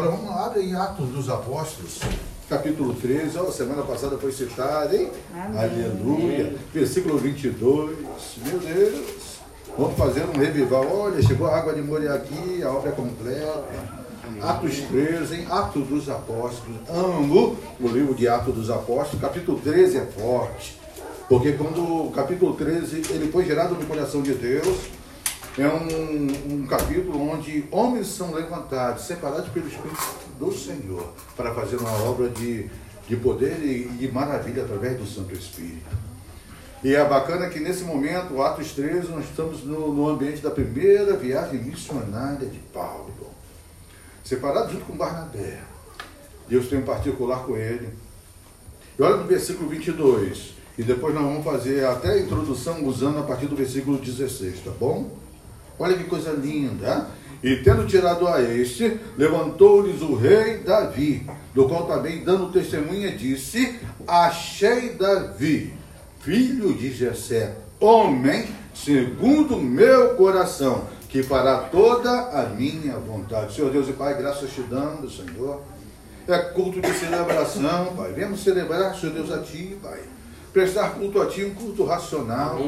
Agora vamos lá, em Atos dos Apóstolos, capítulo 13. Ó, semana passada foi citado, hein? Amém. Aleluia. Versículo 22. Meu Deus. Vamos fazer um revival. Olha, chegou a água de Moria aqui, a obra é completa. Atos 13, hein? Atos dos Apóstolos. Amo o livro de Atos dos Apóstolos. Capítulo 13 é forte. Porque quando o capítulo 13 ele foi gerado no coração de Deus, é um, um capítulo onde homens são levantados, separados pelo Espírito do Senhor, para fazer uma obra de, de poder e de maravilha através do Santo Espírito. E é bacana que nesse momento, Atos 13, nós estamos no, no ambiente da primeira viagem missionária de Paulo. Separado junto com Barnabé. Deus tem um particular com ele. E olha no versículo 22. E depois nós vamos fazer até a introdução usando a partir do versículo 16, tá bom? Olha que coisa linda. E tendo tirado a este, levantou-lhes o rei Davi, do qual também, dando testemunha, disse: Achei Davi, filho de Jessé, homem segundo meu coração, que fará toda a minha vontade. Senhor Deus e Pai, graças te damos, Senhor. É culto de celebração, Pai. Vemos celebrar, Senhor Deus, a Ti, Pai prestar culto a Ti, um culto racional,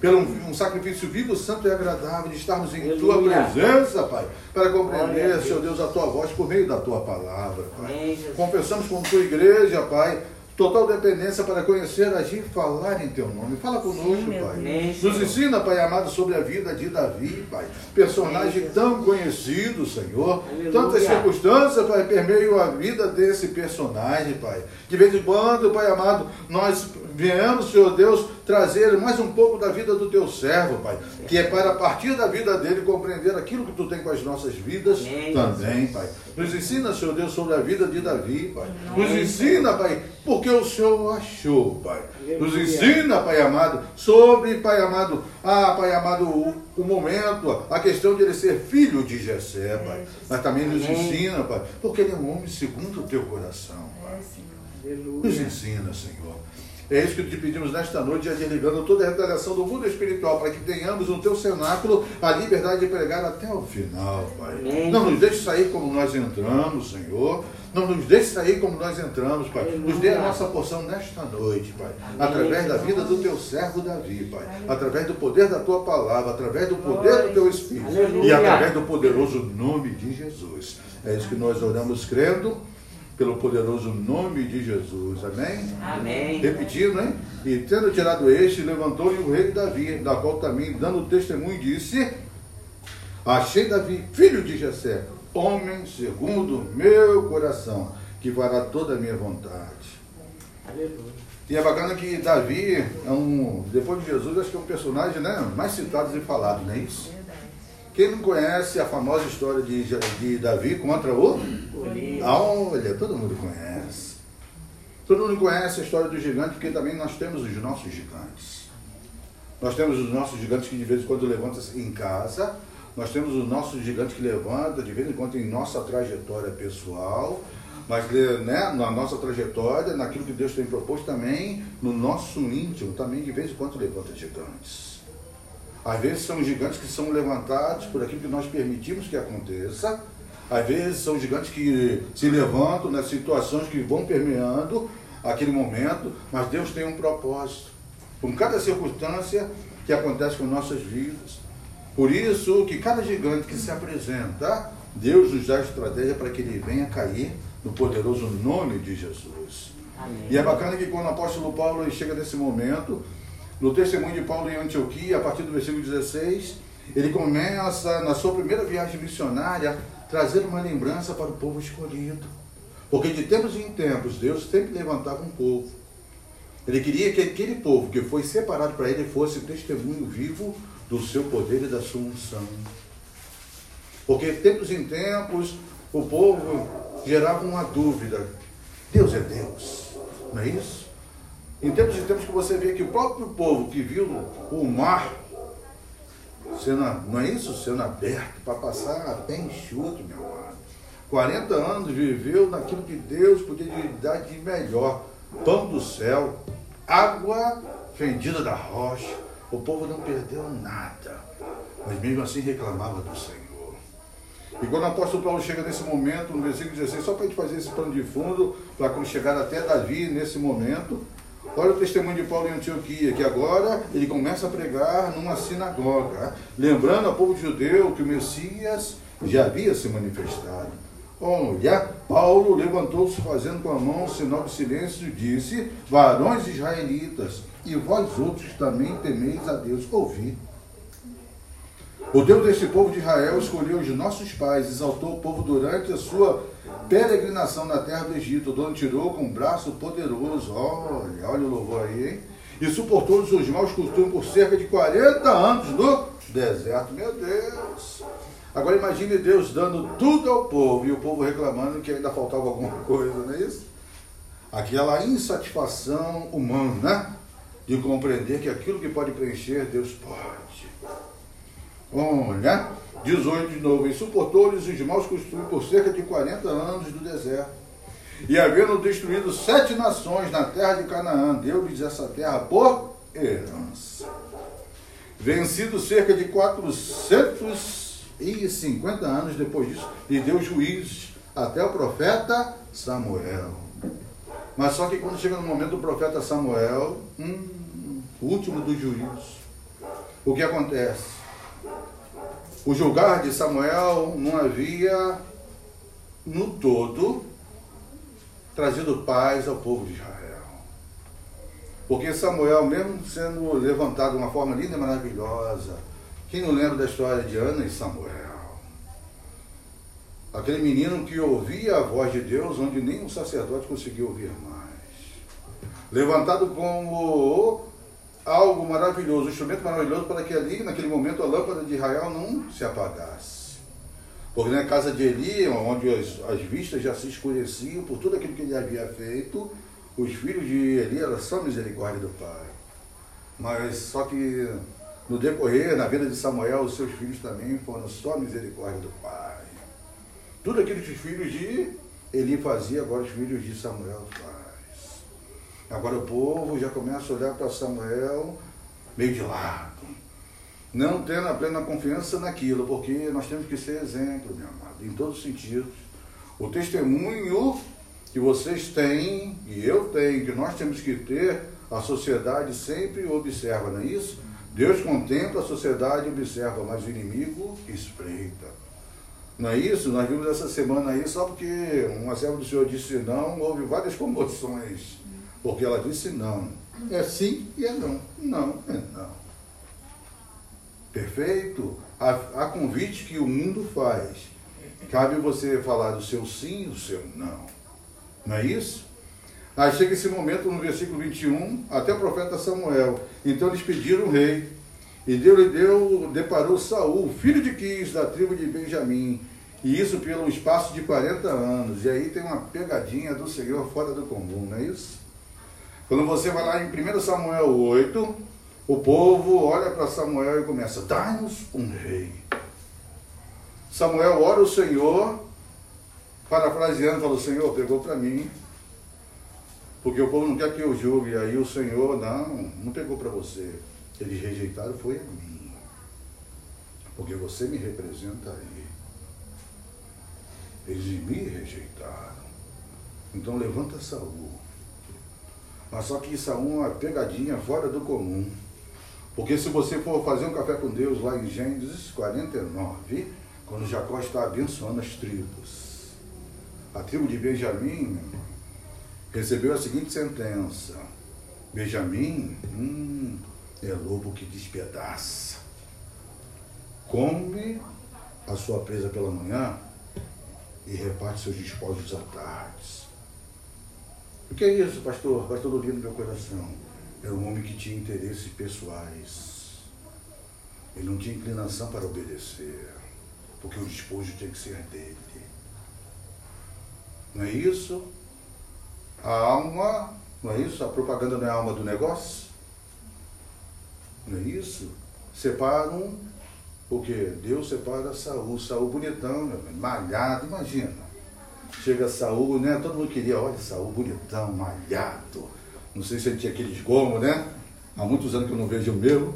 pelo um, um sacrifício vivo, santo e agradável, de estarmos em Aleluia. Tua presença, Pai, para compreender, Senhor Deus. A Tua voz por meio da Tua palavra, Pai. Amém. Confessamos com Tua igreja, Pai, total dependência para conhecer, agir e falar em Teu nome. Fala conosco, Sim, Pai. Nos ensina, Pai amado, sobre a vida de Davi, Pai. Personagem tão conhecido, Senhor. Aleluia. Tantas circunstâncias, Pai, permeiam a vida desse personagem, Pai. De vez em quando, Pai amado, nós viemos, Senhor Deus, trazer mais um pouco da vida do Teu servo, Pai. Que é para, a partir da vida dele, compreender aquilo que Tu tem com as nossas vidas Amém, também, Pai. Nos ensina, Senhor Deus, sobre a vida de Davi, Pai. Nos ensina, Pai, porque o Senhor achou, Pai. Nos ensina, Pai amado, sobre, Pai amado, ah, Pai amado, o, o momento, a questão de ele ser filho de Jessé, Pai. Mas também nos ensina, Pai, porque ele é um homem segundo o teu coração, Pai. É, Senhor. Nos ensina, Senhor. É isso que te pedimos nesta noite, já desligando toda a retaliação do mundo espiritual, para que tenhamos no teu cenáculo a liberdade de pregar até o final, Pai. Amém. Não nos deixe sair como nós entramos, Senhor. Não nos deixe sair como nós entramos, Pai. Nos dê a nossa porção nesta noite, Pai. Através da vida do teu servo Davi, Pai. Através do poder da tua palavra, através do poder do teu Espírito. E através do poderoso nome de Jesus. É isso que nós oramos crendo, pelo poderoso nome de Jesus. Amém? Amém. Repetindo, hein? E tendo tirado este, levantou-lhe o rei Davi, da qual também, dando testemunho, disse: Achei Davi, filho de Jessé, homem segundo meu coração, que fará toda a minha vontade. Aleluia. E é bacana que Davi é um, depois de Jesus, acho que é um personagem né, mais citado e falado, não é isso? Quem não conhece a famosa história de, de Davi contra o Golias. Ah, Olha, todo mundo conhece. Todo mundo conhece a história do gigante, porque também nós temos os nossos gigantes. Nós temos os nossos gigantes que de vez em quando levantam em casa. Nós temos os nossos gigantes que levantam de vez em quando em nossa trajetória pessoal. Mas né, na nossa trajetória, naquilo que Deus tem proposto também, no nosso íntimo, também de vez em quando levanta gigantes. Às vezes são gigantes que são levantados por aquilo que nós permitimos que aconteça. Às vezes são gigantes que se levantam nas situações que vão permeando aquele momento, mas Deus tem um propósito. Com cada circunstância que acontece com nossas vidas. Por isso que cada gigante que se apresenta, Deus nos dá estratégia para que ele venha cair no poderoso nome de Jesus. Amém. E é bacana que quando o apóstolo Paulo chega nesse momento, no testemunho de Paulo em Antioquia, a partir do versículo 16, ele começa, na sua primeira viagem missionária, trazer uma lembrança para o povo escolhido. Porque de tempos em tempos, Deus sempre levantava um povo. Ele queria que aquele povo que foi separado para ele fosse testemunho vivo do seu poder e da sua unção. Porque de tempos em tempos, o povo gerava uma dúvida. Deus é Deus, não é isso? Em tempos em tempos que você vê que o próprio povo que viu o mar sendo, não é isso? Sendo aberto para passar pé enxuto, meu amado. 40 anos viveu naquilo que Deus podia lhe dar de melhor. Pão do céu, água fendida da rocha. O povo não perdeu nada, mas mesmo assim reclamava do Senhor. E quando o apóstolo Paulo chega nesse momento, no versículo 16, só para a gente fazer esse plano de fundo, para quando chegar até Davi nesse momento, olha o testemunho de Paulo em Antioquia, que agora ele começa a pregar numa sinagoga, lembrando ao povo judeu que o Messias já havia se manifestado. Olha, Paulo levantou-se fazendo com a mão o sinal de silêncio e disse: Varões israelitas, e vós outros também temeis a Deus, ouvi. O Deus deste povo de Israel escolheu os nossos pais, exaltou o povo durante a sua peregrinação na terra do Egito, onde tirou com um braço poderoso. Olha, olha o louvor aí, hein? E suportou os seus maus costumes por cerca de 40 anos no deserto. Meu Deus! Agora imagine Deus dando tudo ao povo e o povo reclamando que ainda faltava alguma coisa, não é isso? Aquela insatisfação humana de compreender que aquilo que pode preencher, Deus pode. Olha, 18 de novo, e suportou-lhes os maus costumes por cerca de 40 anos do deserto. E havendo destruído sete nações na terra de Canaã, deu-lhes essa terra por herança. Vencido cerca de 450 anos depois disso, lhe deu juízes até o profeta Samuel. Mas só que quando chega no momento do profeta Samuel, hum, o último dos juízos, o que acontece? O julgar de Samuel não havia, no todo, trazido paz ao povo de Israel. Porque Samuel, mesmo sendo levantado de uma forma linda e maravilhosa, quem não lembra da história de Ana e Samuel? Aquele menino que ouvia a voz de Deus, onde nem um sacerdote conseguia ouvir mais. Levantado como algo maravilhoso, um instrumento maravilhoso para que ali, naquele momento, a lâmpada de Israel não se apagasse. Porque na casa de Eli, onde as, as vistas já se escureciam por tudo aquilo que ele havia feito, os filhos de Eli eram só misericórdia do Pai. Mas só que no decorrer, na vida de Samuel, os seus filhos também foram só misericórdia do Pai. Tudo aquilo que os filhos de Eli faziam, agora os filhos de Samuel fazem. Agora o povo já começa a olhar para Samuel meio de lado, não tendo a plena confiança naquilo, porque nós temos que ser exemplo, meu amado, em todos os sentidos. O testemunho que vocês têm, e eu tenho, que nós temos que ter, a sociedade sempre observa, não é isso? Deus contempla, a sociedade observa, mas o inimigo espreita. Não é isso? Nós vimos essa semana aí, só porque uma serva do Senhor disse não, houve várias comoções porque ela disse não. É sim e é não. Não é não. Perfeito? Há, convite que o mundo faz. Cabe você falar do seu sim e do seu não. Não é isso? Aí chega esse momento no versículo 21, até o profeta Samuel. Então eles pediram o rei. E Deus lhe deu, deparou Saul, filho de Quis, da tribo de Benjamim. E isso pelo espaço de 40 anos. E aí tem uma pegadinha do Senhor fora do comum, não é isso? Quando você vai lá em 1 Samuel 8, o povo olha para Samuel e começa: dá-nos um rei. Samuel ora o Senhor, parafraseando, fala: Senhor pegou para mim, porque o povo não quer que eu julgue. Aí o Senhor, não, não pegou para você. Eles rejeitaram, foi a mim. Porque você me representa aí. Eles me rejeitaram. Então levanta Saúl mas só que isso é uma pegadinha fora do comum. Porque se você for fazer um café com Deus lá em Gênesis 49, quando Jacó está abençoando as tribos, a tribo de Benjamim recebeu a seguinte sentença: Benjamim hum, é lobo que despedaça. Come a sua presa pela manhã e reparte seus despojos à tarde. O que é isso, pastor? Pastor Lulino, no meu coração. Era um homem que tinha interesses pessoais. Ele não tinha inclinação para obedecer, porque o despojo tinha que ser dele. Não é isso? A alma, não é isso? A propaganda não é a alma do negócio? Não é isso? Separam o quê? Deus separa Saúl. Saúl bonitão, malhado, imagina. Chega Saúl, né? Todo mundo queria, olha, Saúl bonitão, malhado. Não sei se ele tinha aqueles gomos, né? Há muitos anos que eu não vejo o meu.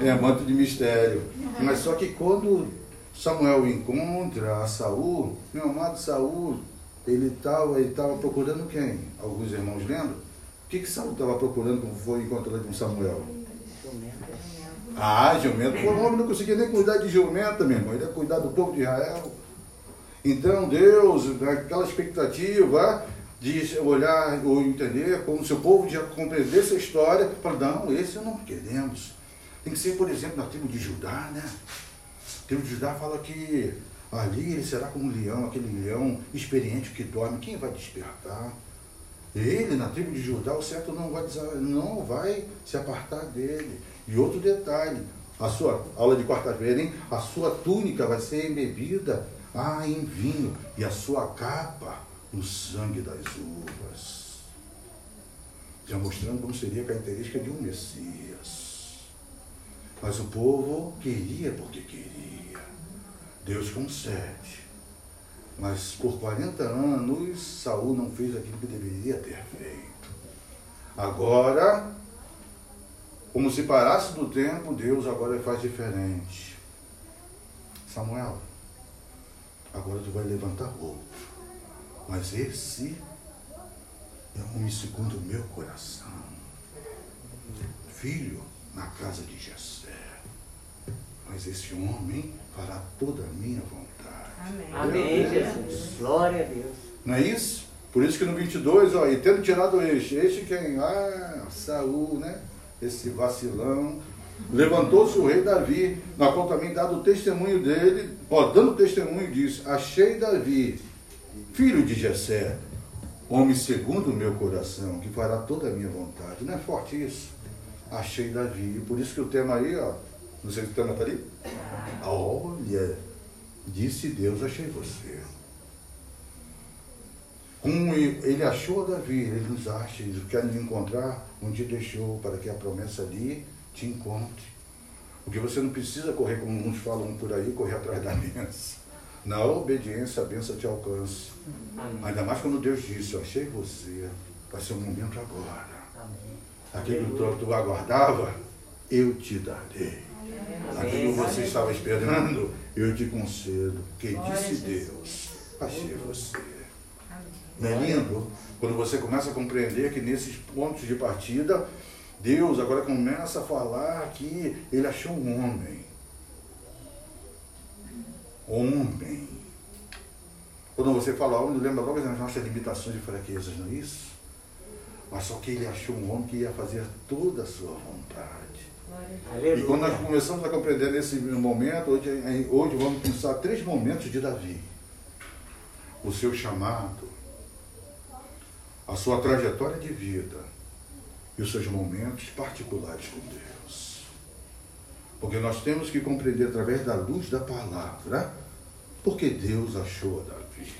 É manto de mistério. Mas só que quando Samuel encontra a Saul, meu amado Saul, ele estava ele tava procurando quem? Alguns irmãos lembram? O que, que Saul estava procurando quando foi encontrar com Samuel? Ah, jumento. O homem não conseguia nem cuidar de jumenta, meu irmão. Ele ia cuidar do povo de Israel. Então Deus, naquela expectativa de olhar ou entender, como se o povo já compreendesse a história, fala, não, esse não queremos. Tem que ser, por exemplo, na tribo de Judá, né? A tribo de Judá fala que ali ele será como um leão, aquele leão experiente que dorme. Quem vai despertar? Ele, na tribo de Judá, o certo não vai, não vai se apartar dele. E outro detalhe, a sua aula de quarta-feira, hein? A sua túnica vai ser embebida ah, em vinho, e a sua capa no sangue das uvas. Já mostrando como seria a característica de um Messias. Mas o povo queria porque queria. Deus concede. Mas por 40 anos, Saul não fez aquilo que deveria ter feito. Agora, como se parasse do tempo, Deus agora faz diferente. Samuel, agora tu vai levantar outro. Mas esse é um homem segundo o meu coração. Filho na casa de Jessé. Mas esse homem fará toda a minha vontade. Amém. Amém, Jesus. Glória a Deus. Não é isso? Por isso que no 22, ó, e tendo tirado este, este quem? Ah, Saul, né? Esse vacilão. Levantou-se o rei Davi, na qual também dado o testemunho dele, ó, dando testemunho disso, achei Davi, filho de Jessé, homem segundo o meu coração, que fará toda a minha vontade. Não é forte isso? Achei Davi. Por isso que o tema aí, ó, não sei se o tema está ali. Olha, disse Deus, achei você. Como ele achou Davi, ele nos acha, ele quer nos encontrar onde deixou, para que a promessa ali te encontre. Porque você não precisa correr, como uns falam por aí, correr atrás da benção. Na obediência, a benção te alcança. Amém. Ainda mais quando Deus disse, eu achei você, vai ser o momento agora. Amém. Aquilo que tu aguardava, eu te darei. Aquilo que você estava esperando, eu te concedo. Que disse Deus, achei você. Não é lindo? Quando você começa a compreender que nesses pontos de partida, Deus agora começa a falar que ele achou um homem. Homem. Quando você fala homem, lembra logo das nossas limitações e fraquezas, não é isso? Mas só que ele achou um homem que ia fazer toda a sua vontade. E quando nós começamos a compreender nesse momento, hoje, hoje vamos pensar três momentos de Davi. O seu chamado, a sua trajetória de vida e os seus momentos particulares com Deus. Porque nós temos que compreender através da luz da palavra porque Deus achou a Davi.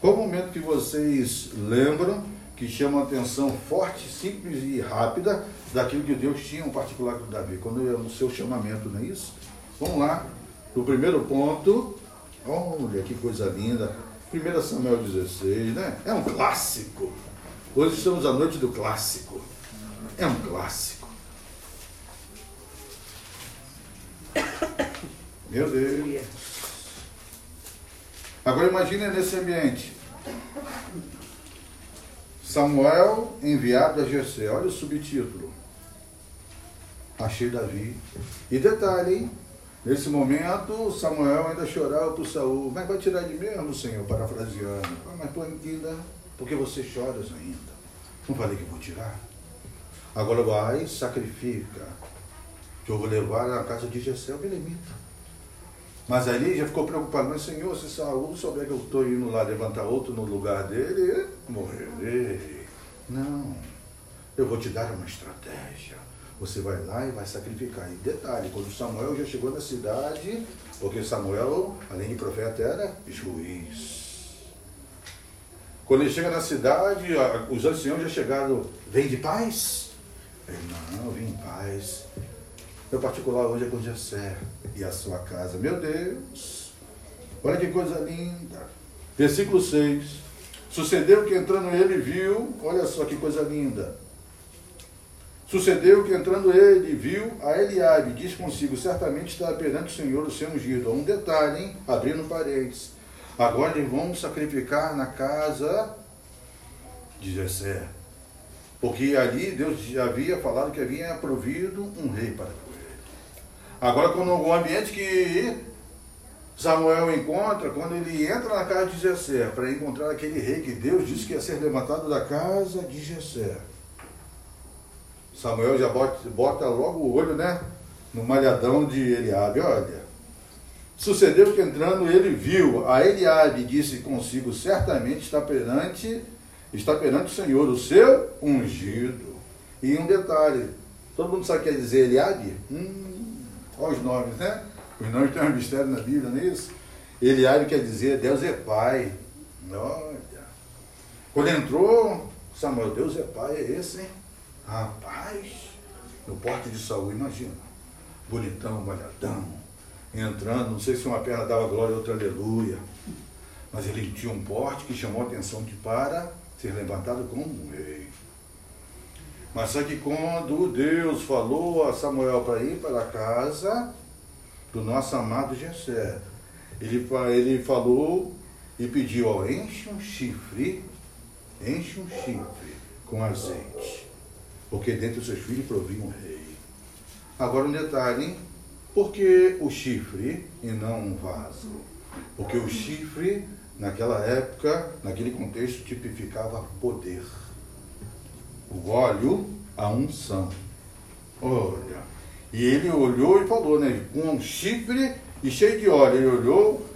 Qual o momento que vocês lembram que chama atenção forte, simples e rápida daquilo que Deus tinha um particular com Davi? Quando é o seu chamamento, não é isso? Vamos lá. O primeiro ponto, olha que coisa linda. 1 Samuel 16, né? É um clássico. Hoje estamos à noite do clássico. É um clássico. Meu Deus. Agora imagine nesse ambiente. Samuel enviado a Jessé. Olha o subtítulo. Achei Davi. E detalhe, hein? Nesse momento, Samuel ainda chorava por Saul. Mas vai tirar de mesmo, Senhor, parafraseando. Ah, mas tu ainda, porque você choras ainda. Não falei que vou tirar? Agora vai, sacrifica. Que eu vou levar na casa de Jessé, o Belemita. Mas ali já ficou preocupado. Mas, Senhor, se Saul souber que eu estou indo lá levantar outro no lugar dele, morrerei. Não. Eu vou te dar uma estratégia. Você vai lá e vai sacrificar. E detalhe, quando Samuel já chegou na cidade, porque Samuel, além de profeta, era juiz. Quando ele chega na cidade, os anciãos já chegaram, vem de paz? Não, vem em paz. Meu particular hoje é com Jessé e a sua casa. Meu Deus, olha que coisa linda. Versículo 6. Sucedeu que entrando ele viu, olha só que coisa linda Sucedeu que entrando ele, viu a Eliabe, diz consigo, certamente está perante o Senhor o seu ungido. Um detalhe, hein? Abrindo parênteses. Agora eles vão sacrificar na casa de Jessé. Porque ali Deus já havia falado que havia provido um rei para ele. Agora, quando o ambiente que Samuel encontra, quando ele entra na casa de Jessé para encontrar aquele rei que Deus disse que ia ser levantado da casa de Jessé. Samuel já bota, bota logo o olho, né? No malhadão de Eliabe. Olha, sucedeu que entrando ele viu a Eliabe e disse consigo, certamente está perante, está perante o Senhor, o seu ungido. E um detalhe, todo mundo sabe o que quer dizer Eliabe? Hum, olha os nomes, né? Os nomes têm um mistério na Bíblia, não é isso? Eliabe quer dizer Deus é Pai. Olha. Quando entrou Samuel, Deus é Pai, é esse, hein? Rapaz, no porte de Saúl, imagina. Bonitão, malhadão, entrando, não sei se uma perna dava glória, outra aleluia. Mas ele tinha um porte que chamou a atenção de para ser levantado como um rei. Mas só que quando Deus falou a Samuel para ir para a casa do nosso amado Jessé, ele, ele falou e pediu, ó, enche um chifre, enche um chifre com azeite porque dentre os seus filhos provia um rei. Agora um detalhe, hein? Por que o chifre e não um vaso? Porque o chifre, naquela época, naquele contexto, tipificava poder. O óleo, a unção. Olha. E ele olhou e falou, né? Com um chifre e cheio de óleo. Ele olhou,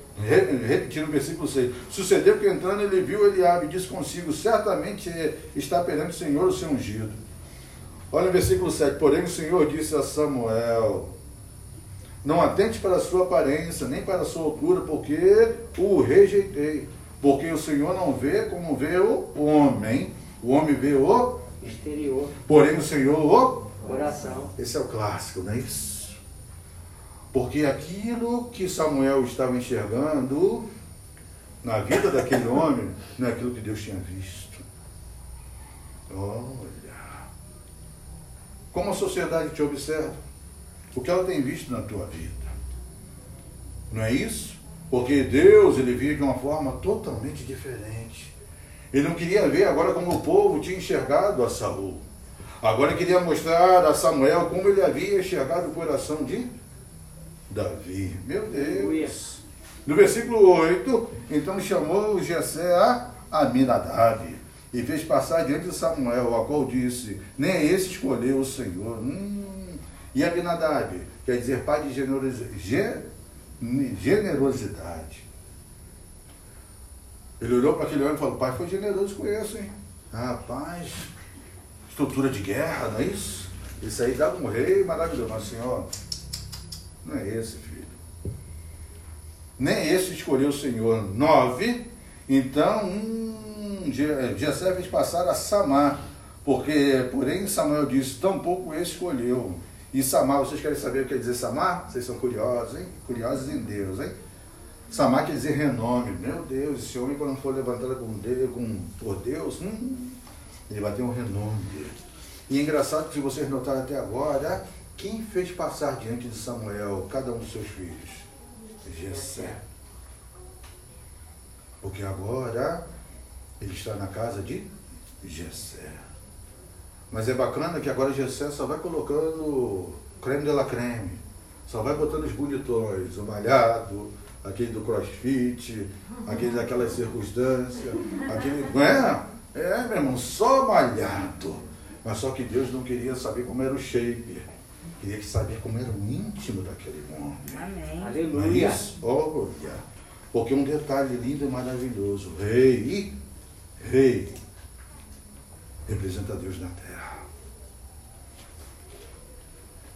repetindo o versículo 6. Sucedeu que entrando ele viu Eliabe e disse consigo: Certamente está perante o Senhor o seu ungido. Olha o versículo 7. Porém, o Senhor disse a Samuel: Não atente para a sua aparência, nem para a sua altura, porque o rejeitei. Porque o Senhor não vê como vê o homem. O homem vê o exterior. Porém, o Senhor o coração. Esse é o clássico, não é isso? Porque aquilo que Samuel estava enxergando na vida daquele homem não é aquilo que Deus tinha visto. Olha. Como a sociedade te observa? O que ela tem visto na tua vida? Não é isso? Porque Deus ele via de uma forma totalmente diferente. Ele não queria ver agora como o povo tinha enxergado a Saul. Agora queria mostrar a Samuel como ele havia enxergado o coração de Davi. Meu Deus. No versículo 8, então chamou Jessé a Aminadab e fez passar diante de Samuel, a qual disse: Nem esse escolheu o Senhor. Hum. E Abinadab, quer dizer pai de generosidade. Ele olhou para aquele homem e falou: Pai foi generoso com isso, hein? Rapaz, estrutura de guerra, não é isso? Isso aí dá um rei maravilhoso. Mas, Senhor, não é esse, filho. Nem esse escolheu o Senhor. Nove. Então, hum, Jessé fez passar a Samar, porque, porém, Samuel disse, tampouco esse escolheu. E Samar, vocês querem saber o que quer dizer Samar? Vocês são curiosos, hein? Curiosos em Deus, hein? Samar quer dizer renome. Meu Deus, esse homem quando foi levantado com Deus, com, por Deus, hum, ele vai ter um renome dele. E é engraçado que vocês notaram até agora, quem fez passar diante de Samuel cada um dos seus filhos? Jessé. Porque agora ele está na casa de Gessé. Mas é bacana que agora Gessé só vai colocando creme de la creme. Só vai botando os bonitões, o malhado, aquele do crossfit, aquele daquelas circunstâncias, aquele. Não é? É, meu irmão, só malhado. Mas só que Deus não queria saber como era o shape. Queria saber como era o íntimo daquele homem. Amém. Aleluia. É isso? Olha. Porque um detalhe lindo e maravilhoso. Rei Rei representa Deus na terra.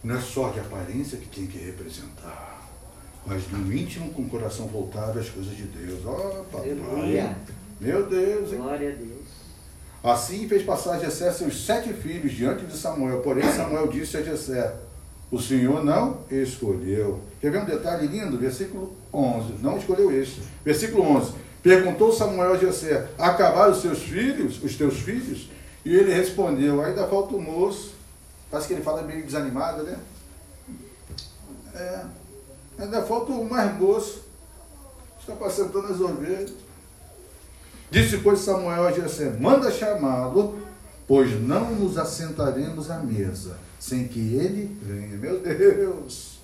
Não é só de aparência que tem que representar, mas no íntimo com o coração voltado às coisas de Deus. Ó, oh, papai. Aleluia. Meu Deus, hein? Glória a Deus. Assim fez passar Jessé seus sete filhos diante de Samuel. Porém, Samuel disse a Jessé: O Senhor não escolheu. Quer ver um detalhe lindo? Versículo 11. Não escolheu este. Versículo 11. Perguntou Samuel a Jessé, acabaram os seus filhos, os teus filhos? E ele respondeu, ainda falta o moço. Parece que ele fala meio desanimado, né? É. Ainda falta o mais moço. Está apacentando as ovelhas. Disse, pois, Samuel a Jessé, manda chamá-lo, pois não nos assentaremos à mesa, sem que ele venha. Meu Deus!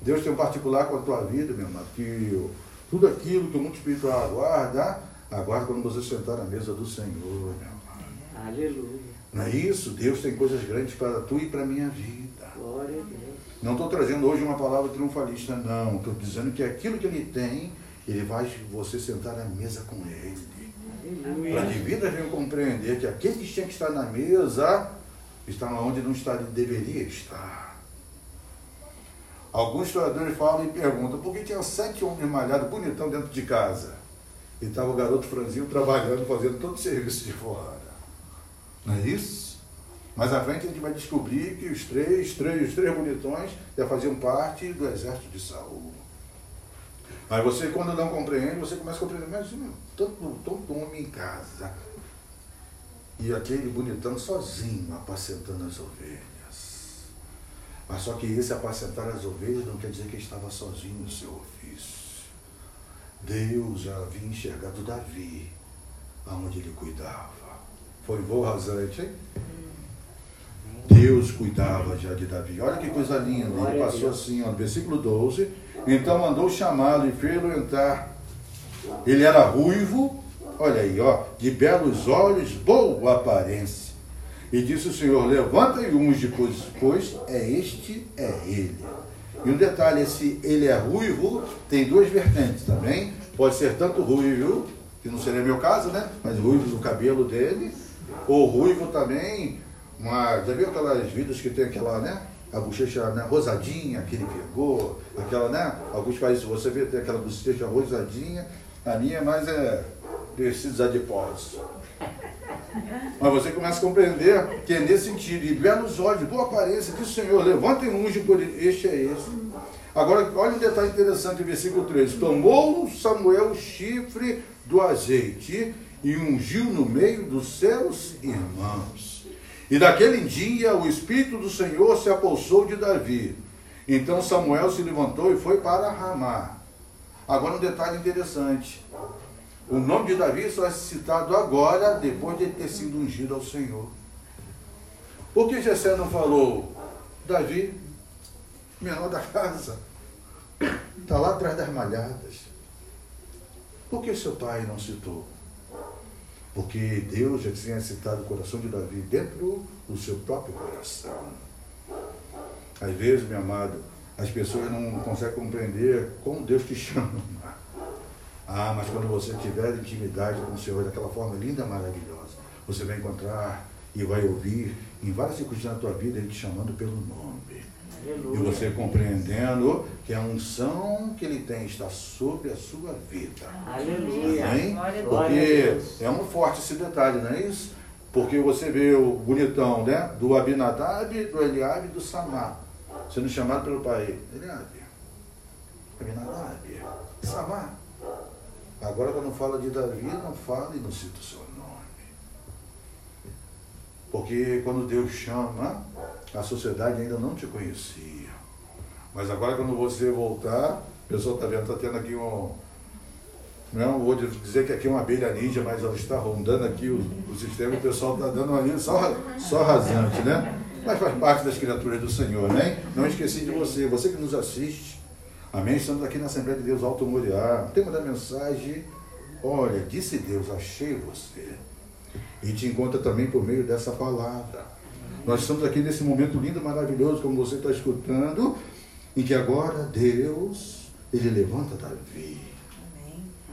Deus tem um particular com a tua vida, meu amado, que tudo aquilo que o mundo espiritual aguarda, aguarda quando você sentar à mesa do Senhor, meu amado. Aleluia. Não é isso? Deus tem coisas grandes para tu e para a minha vida. Glória a Deus. Não estou trazendo hoje uma palavra triunfalista, não. Estou dizendo que aquilo que ele tem, ele vai você sentar à mesa com ele. Para que vida venha compreender que aquele que tinha que estar na mesa está onde não está, deveria estar. Alguns historiadores falam e perguntam por que tinha sete homens malhados, bonitão, dentro de casa. E estava o garoto franzinho trabalhando, fazendo todo o serviço de fora. Não é isso? Mais à frente a gente vai descobrir que os três, três, os três bonitões já faziam parte do exército de Saul. Mas você, quando não compreende, você começa a compreender, mas tanto, tanto homem em casa. E aquele bonitão sozinho, apacentando as ovelhas. Mas só que esse apacentar as ovelhas não quer dizer que ele estava sozinho no seu ofício. Deus já havia enxergado Davi, aonde ele cuidava. Foi voo rasante, hein? Deus cuidava já de Davi. Olha que coisa linda. Ele passou assim, ó, no versículo 12. Então mandou chamá-lo e fê-lo entrar. Ele era ruivo, olha aí, ó, de belos olhos, boa aparência. E disse o Senhor: Levanta e unge, pois, pois é este, é ele. E um detalhe: esse ele é ruivo, tem duas vertentes também. Pode ser tanto ruivo, que não seria meu caso, né? Mas ruivo do cabelo dele, ou ruivo também, uma, já viu aquelas vidas que tem aquela, né? A bochecha né, rosadinha que ele pegou, aquela, né? Alguns países você vê tem aquela bochecha rosadinha, a minha mais é tecidos adiposos. Mas você começa a compreender que é nesse sentido, e belos olhos, boa aparência, que o Senhor levanta e unge por ele. Este é esse. Agora, olha um detalhe interessante, versículo 13. Tomou Samuel o chifre do azeite e ungiu no meio dos seus irmãos. E naquele dia o Espírito do Senhor se apossou de Davi. Então Samuel se levantou e foi para Ramá. Agora um detalhe interessante. O nome de Davi só é citado agora, depois de ter sido ungido ao Senhor. Por que Jessé não falou, Davi, menor da casa, está lá atrás das malhadas? Por que seu pai não citou? Porque Deus já tinha citado o coração de Davi dentro do seu próprio coração. Às vezes, meu amado, as pessoas não conseguem compreender como Deus te chama. Ah, mas quando você tiver intimidade com o Senhor daquela forma linda, maravilhosa, você vai encontrar e vai ouvir em várias circunstâncias da tua vida Ele te chamando pelo nome. Aleluia. E você compreendendo que a unção que Ele tem está sobre a sua vida. Aleluia. Amém? Porque é um forte esse detalhe, não é isso? Porque você vê o bonitão, né? Do Abinadab, do Eliabe e do Samar. Sendo chamado pelo pai. Eliabe. Abinadab. Samar. Agora quando fala de Davi, não fala e não cita o seu nome. Porque quando Deus chama, a sociedade ainda não te conhecia. Mas agora quando você voltar, o pessoal está vendo, está tendo aqui um. Não vou dizer que aqui é uma abelha ninja, mas ela está rondando aqui o, o sistema, o pessoal está dando uma linha só, só rasante, né? Mas faz parte das criaturas do Senhor, né? Não esqueci de você, você que nos assiste. Amém? Estamos aqui na Assembleia de Deus Alto Moriá. Tema da mensagem, olha, disse Deus, achei você. E te encontra também por meio dessa palavra. Nós estamos aqui nesse momento lindo, maravilhoso, como você está escutando, em que agora Deus, Ele levanta Davi.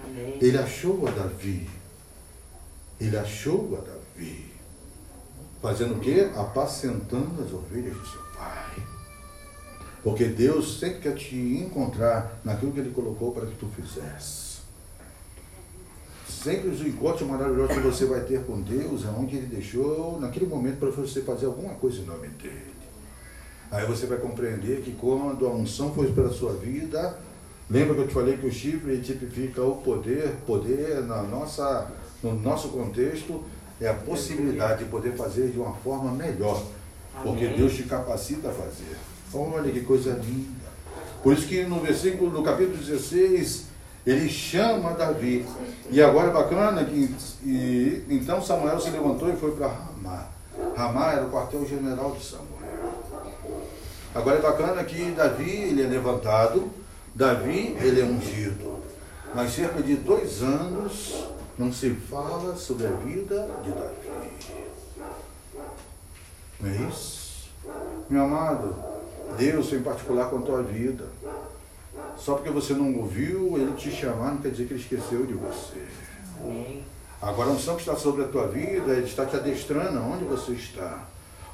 Amém. Ele achou a Davi. Ele achou a Davi. Fazendo o quê? Apacentando as ovelhas de seu pai. Porque Deus sempre quer te encontrar naquilo que Ele colocou para que tu fizesse. Sempre os encontros maravilhosos que você vai ter com Deus é onde Ele deixou, naquele momento, para você fazer alguma coisa em nome dEle. Aí você vai compreender que quando a unção foi para a sua vida, lembra que eu te falei que o chifre tipifica o poder, poder na nossa, no nosso contexto é a possibilidade de poder fazer de uma forma melhor Porque Deus te capacita a fazer. Olha que coisa linda. Por isso que no versículo, no capítulo 16, ele chama Davi. E agora é bacana que e, então Samuel se levantou e foi para Ramá. Ramá era o quartel-general de Samuel. Agora é bacana que Davi ele é levantado, Davi ele é ungido. Mas cerca de dois anos não se fala sobre a vida de Davi. Não é isso? Meu amado, Deus em particular com a tua vida. Só porque você não ouviu ele te chamar, não quer dizer que ele esqueceu de você. Amém. Agora a unção que está sobre a tua vida, ele está te adestrando onde você está.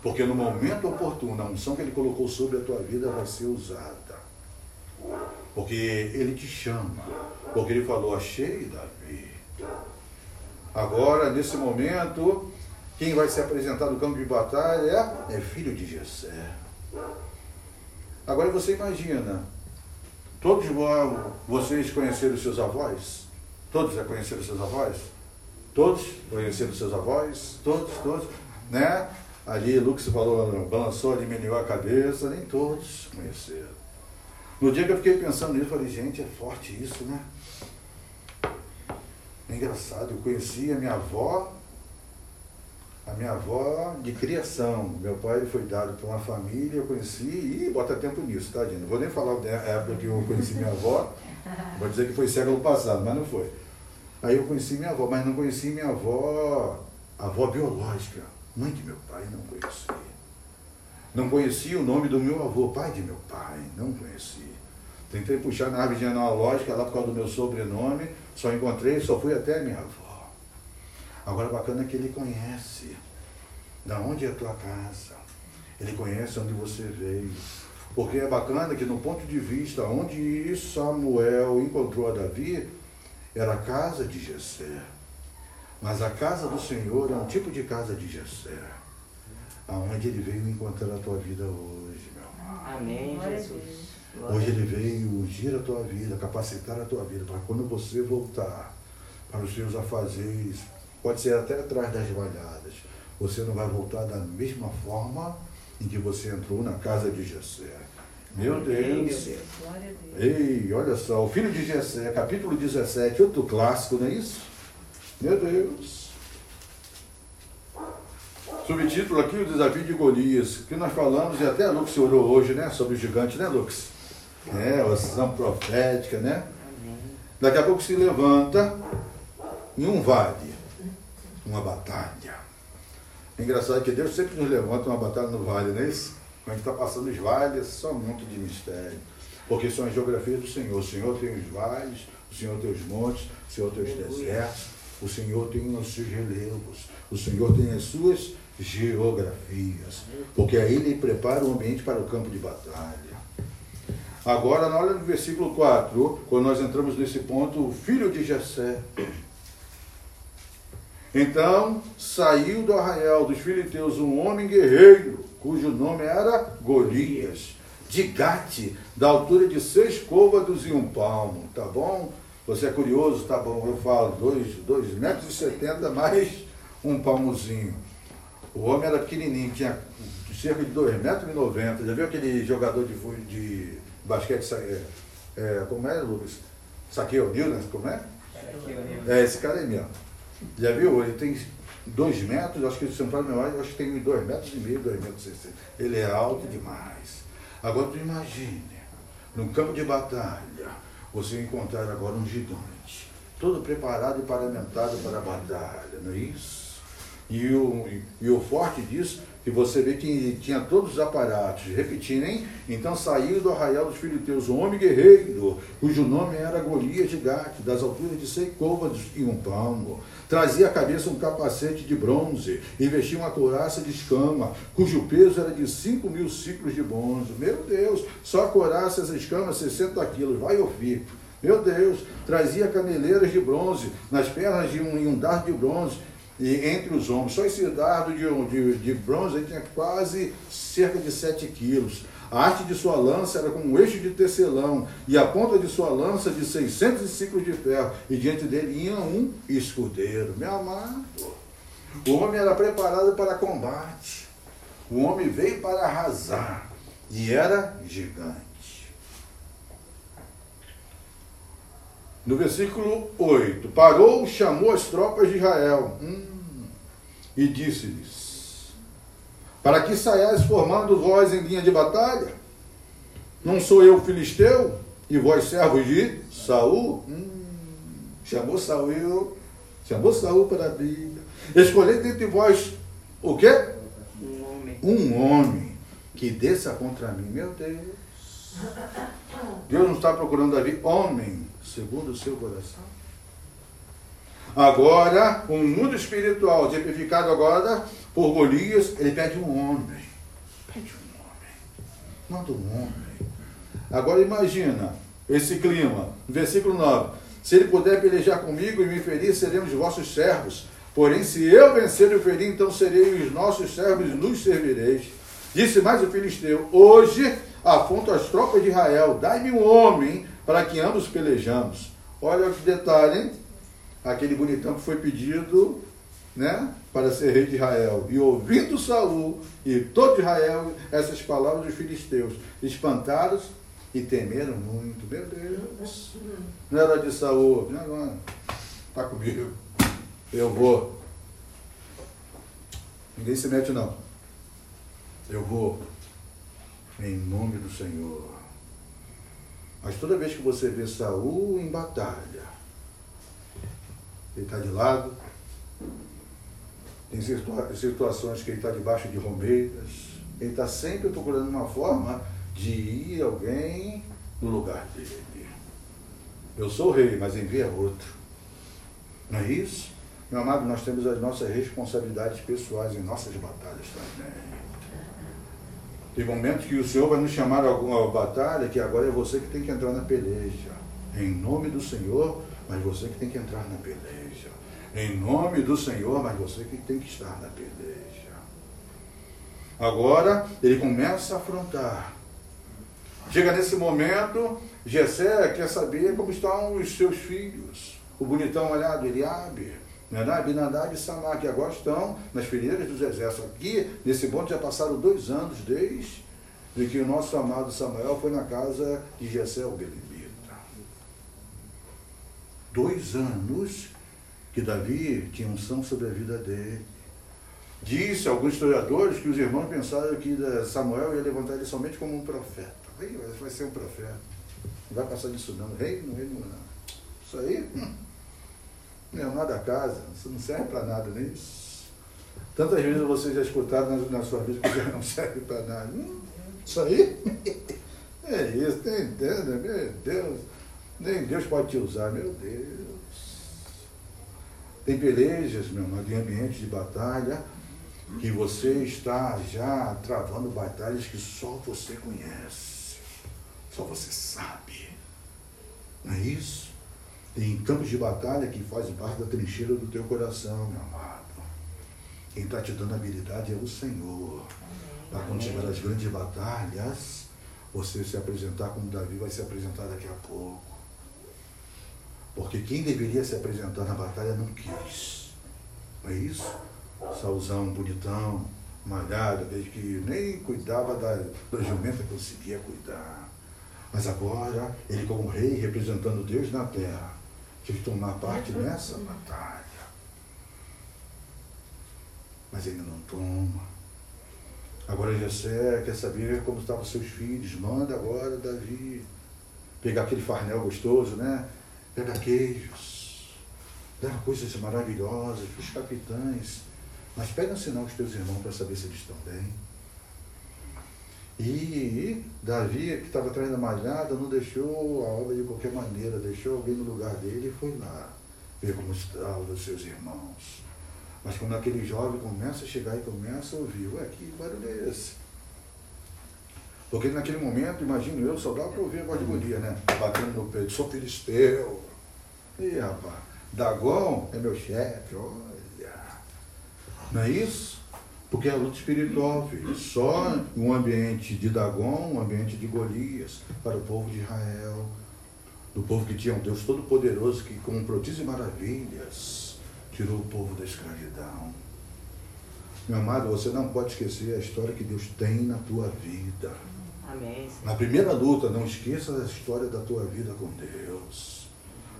Porque no momento oportuno, a unção que ele colocou sobre a tua vida vai ser usada. Porque ele te chama. Porque ele falou, achei Davi. Agora, nesse momento, quem vai se apresentar no campo de batalha é, é filho de Jessé. Agora você imagina, todos vocês conheceram seus avós? Todos já conheceram seus avós? Todos conheceram seus avós? Todos, todos, né? Ali, Lucas falou, balançou meneou a cabeça, nem todos conheceram. No dia que eu fiquei pensando nisso, falei, gente, é forte isso, né? É engraçado, eu conheci a minha avó, a minha avó de criação. Meu pai foi dado para uma família, eu conheci, e bota tempo nisso, tá, gente? Não vou nem falar da época que eu conheci minha avó, vou dizer que foi século passado, mas não foi. Aí eu conheci minha avó, mas não conheci minha avó, avó biológica, mãe de meu pai, não conheci. Não conheci o nome do meu avô, pai de meu pai, não conheci. Tentei puxar na árvore genealógica lá por causa do meu sobrenome, só encontrei, só fui até minha avó. Agora bacana é que ele conhece da onde é a tua casa. Ele conhece onde você veio. Porque é bacana que no ponto de vista onde Samuel encontrou a Davi, era a casa de Jessé. Mas a casa do Senhor é um tipo de casa de Jessé. Aonde ele veio encontrar a tua vida hoje, meu amado. Amém, Jesus. Hoje ele veio ungir a tua vida, capacitar a tua vida, para quando você voltar para os seus afazeres, pode ser até atrás das valhadas, você não vai voltar da mesma forma em que você entrou na casa de Jessé. Meu Deus. Ei, olha só, o filho de Jessé, capítulo 17, outro clássico, não é isso? Meu Deus. Subtítulo aqui, o desafio de Golias, que nós falamos, e até a Lux orou hoje, né, sobre o gigante, né, Lux? É, oração profética, né? Daqui a pouco se levanta em um vale, uma batalha. É engraçado que Deus sempre nos levanta uma batalha no vale, não é isso? Quando a gente está passando os vales, só um monte de mistério. Porque são as geografias do Senhor. O Senhor tem os vales, o Senhor tem os montes, o Senhor tem os desertos, o Senhor tem os seus relevos, o Senhor tem as suas geografias. Porque aí ele prepara o ambiente para o campo de batalha. Agora, na hora do versículo 4, quando nós entramos nesse ponto, o filho de Jessé. Então saiu do arraial dos filisteus um homem guerreiro, cujo nome era Golias, de Gate, da altura de seis côvados e um palmo, tá bom? Você é curioso, tá bom, eu falo, dois, dois metros e setenta mais um palmozinho. O homem era pequenininho, tinha cerca de dois metros e noventa. Já viu aquele jogador de, de basquete, é, é, como é, Lucas? Saquei O'Neill, né? Como é? É esse cara aí mesmo. Já viu? Ele tem dois metros, acho que o São Paulo Memória, acho que tem dois metros e meio, dois metros e sessenta. Ele é alto demais. Agora tu imagine, num campo de batalha, você encontrar agora um gigante, todo preparado e paramentado para a batalha, não é isso? E o, e o forte disso que você vê que tinha todos os aparatos. Repetindo, hein? Então saiu do arraial dos filisteus um homem guerreiro, cujo nome era Golias de Gate, das alturas de seis côvados e um palmo. Trazia à cabeça um capacete de bronze e vestia uma couraça de escama, cujo peso era de cinco mil ciclos de bronze. Meu Deus, só a couraça, essa escama, 60 quilos. Vai ouvir. Meu Deus, trazia caneleiras de bronze nas pernas de um, um dardo de bronze e entre os ombros. Só esse dardo de, de, de bronze tinha quase cerca de 7 quilos. A arte de sua lança era com um eixo de tecelão, e a ponta de sua lança de 600 ciclos de ferro, e diante dele ia um escudeiro. Meu amado, o homem era preparado para combate. O homem veio para arrasar e era gigante. No versículo 8: Parou, chamou as tropas de Israel hum, e disse-lhes: Para que saiais formando vós em linha de batalha? Não sou eu filisteu e vós servos de Saul? Hum, chamou Saul, chamou Saul para a briga. Escolhei dentre vós o quê? Um homem. Um homem que desça contra mim. Meu Deus. Deus não está procurando Davi homem segundo o seu coração. Agora, o um mundo espiritual, tipificado agora por Golias, ele pede um homem. Pede um homem. Manda um homem. Agora imagina esse clima. Versículo 9. Se ele puder pelejar comigo e me ferir, seremos vossos servos. Porém, se eu vencer e ferir, então serei os nossos servos e nos servireis. Disse mais o filisteu: Hoje aponto as tropas de Israel, dai-me um homem para que ambos pelejamos. Olha que detalhe, hein? Aquele bonitão que foi pedido, né, para ser rei de Israel. E ouvindo Saul e todo Israel essas palavras dos filisteus, espantados e temeram muito. Meu Deus, não era de Saul, agora, está comigo, eu vou. Ninguém se mete não. Eu vou em nome do Senhor. Mas toda vez que você vê Saul em batalha, ele está de lado, tem situa situações que ele está debaixo de romeiras, ele está sempre procurando uma forma de ir alguém no lugar dele. Eu sou rei, mas envia outro. Não é isso? Meu amado, nós temos as nossas responsabilidades pessoais em nossas batalhas também. Tem momentos que o Senhor vai nos chamar a alguma batalha que agora é você que tem que entrar na peleja. Em nome do Senhor, mas você que tem que entrar na peleja. Em nome do Senhor, mas você que tem que estar na peleja. Agora, ele começa a afrontar. Chega nesse momento, Jessé quer saber como estão os seus filhos. O bonitão olhado, Eliabe, né, Abinadab e Samar, que agora estão nas fileiras dos exércitos. Aqui, nesse ponto, já passaram dois anos desde que o nosso amado Samuel foi na casa de Jessé, o. Dois anos que Davi tinha unção sobre a vida dele. Disse alguns historiadores que os irmãos pensaram que Samuel ia levantar ele somente como um profeta. Vai ser um profeta. Não vai passar disso não. Rei não, rei não. Isso aí hum, não é nada a casa. Isso não serve para nada, nem isso. Tantas vezes vocês já escutaram na, na sua vida que já não serve para nada. Hum, isso aí é isso, tem entenda, meu Deus. Nem Deus pode te usar, meu Deus. Tem pelejas, meu irmão, em ambiente de batalha, que você está já travando batalhas que só você conhece, só você sabe. Não é isso? Tem campos de batalha que fazem parte da trincheira do teu coração, meu amado. Quem está te dando habilidade é o Senhor. Para quando chegar as grandes batalhas, você se apresentar como Davi vai se apresentar daqui a pouco. Porque quem deveria se apresentar na batalha não quis. Não é isso? Sauzão bonitão, malhado, desde que nem cuidava da, da jumenta conseguia cuidar. Mas agora, ele como rei, representando Deus na terra, que tomar parte nessa batalha. Mas ainda não toma. Agora Jessé quer saber como estavam seus filhos. Manda agora Davi pegar aquele farnel gostoso, né? Pega queijos. Leva coisas maravilhosas para os capitães. Mas pega um sinal os teus irmãos para saber se eles estão bem. E Davi, que estava atrás da malhada, não deixou a obra de qualquer maneira, deixou alguém no lugar dele e foi lá ver como estavam os seus irmãos. Mas quando aquele jovem começa a chegar e começa a ouvir, ué, que barulho é esse? Porque naquele momento, imagino eu, só dava para ouvir a voz de Golias, né? Batendo no peito, sou filisteu. E rapaz, Dagon é meu chefe, olha. Não é isso? Porque é a luta espiritual, filho. Só um ambiente de Dagon, um ambiente de Golias, para o povo de Israel. Do povo que tinha um Deus todo-poderoso, que com prodígios e maravilhas tirou o povo da escravidão. Meu amado, você não pode esquecer a história que Deus tem na tua vida. Amém. Na primeira luta, não esqueça a história da tua vida com Deus.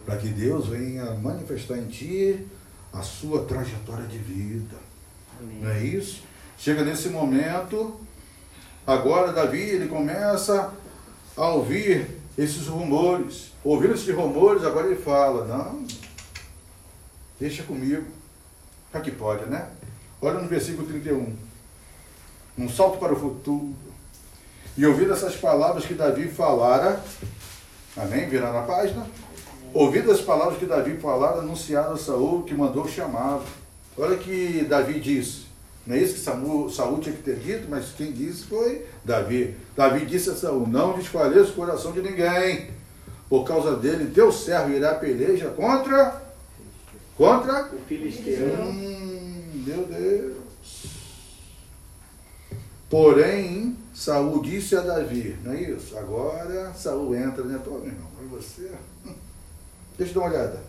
Para que Deus venha manifestar em ti a sua trajetória de vida. Amém. Não é isso? Chega nesse momento, agora Davi ele começa a ouvir esses rumores. Ouvindo esses rumores, agora ele fala, não, deixa comigo. Já que pode, né? Olha no versículo 31. Um salto para o futuro. E ouvindo essas palavras que Davi falara, amém? Virar na página. Ouvindo as palavras que Davi falara, anunciaram a Saul que mandou chamá-lo. Olha que Davi disse. Não é isso que Saul tinha que ter dito, mas quem disse foi Davi. Davi disse a Saul: Não desfaleça o coração de ninguém. Por causa dele, teu servo irá peleja contra. Contra. O filisteu. Hum, meu Deus. Porém, Saul disse a Davi, não é isso? Agora Saul entra, né? Pô, meu irmão, você? Deixa eu dar uma olhada.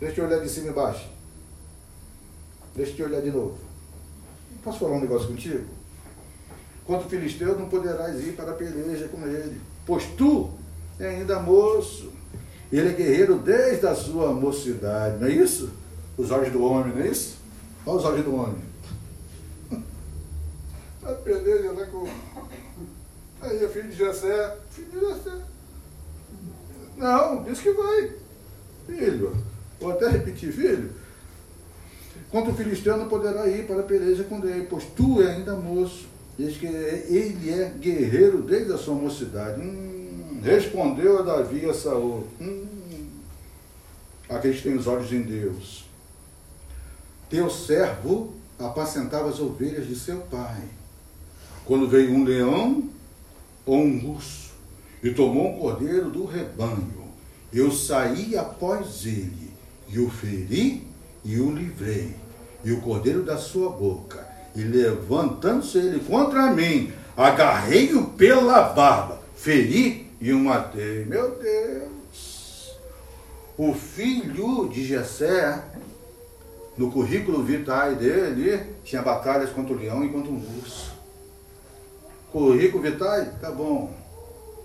Deixa eu olhar de cima e embaixo. Deixa eu olhar de novo. Posso falar um negócio contigo? Quanto filisteu, não poderás ir para a peleja com ele, pois tu é ainda moço. Ele é guerreiro desde a sua mocidade, não é isso? Os olhos do homem, não é isso? Olha os olhos do homem. A peleja lá com. Aí, é filho de Jessé. Filho de Jessé. Não, diz que vai. Filho. Vou até repetir, filho. Quanto o filisteu não poderá ir para a peleja com ele, pois tu é ainda moço. Diz que ele é guerreiro desde a sua mocidade. Hum, respondeu a Davi a Saul. Hum, aqueles que têm os olhos em Deus. Teu servo apacentava as ovelhas de seu pai. Quando veio um leão ou um urso e tomou um cordeiro do rebanho, eu saí após ele e o feri e o livrei, e o cordeiro da sua boca, e levantando-se ele contra mim, agarrei-o pela barba, feri e o matei. Meu Deus! O filho de Jessé, no currículo vitae dele, tinha batalhas contra o leão e contra o urso. Currículo vitae? Tá bom.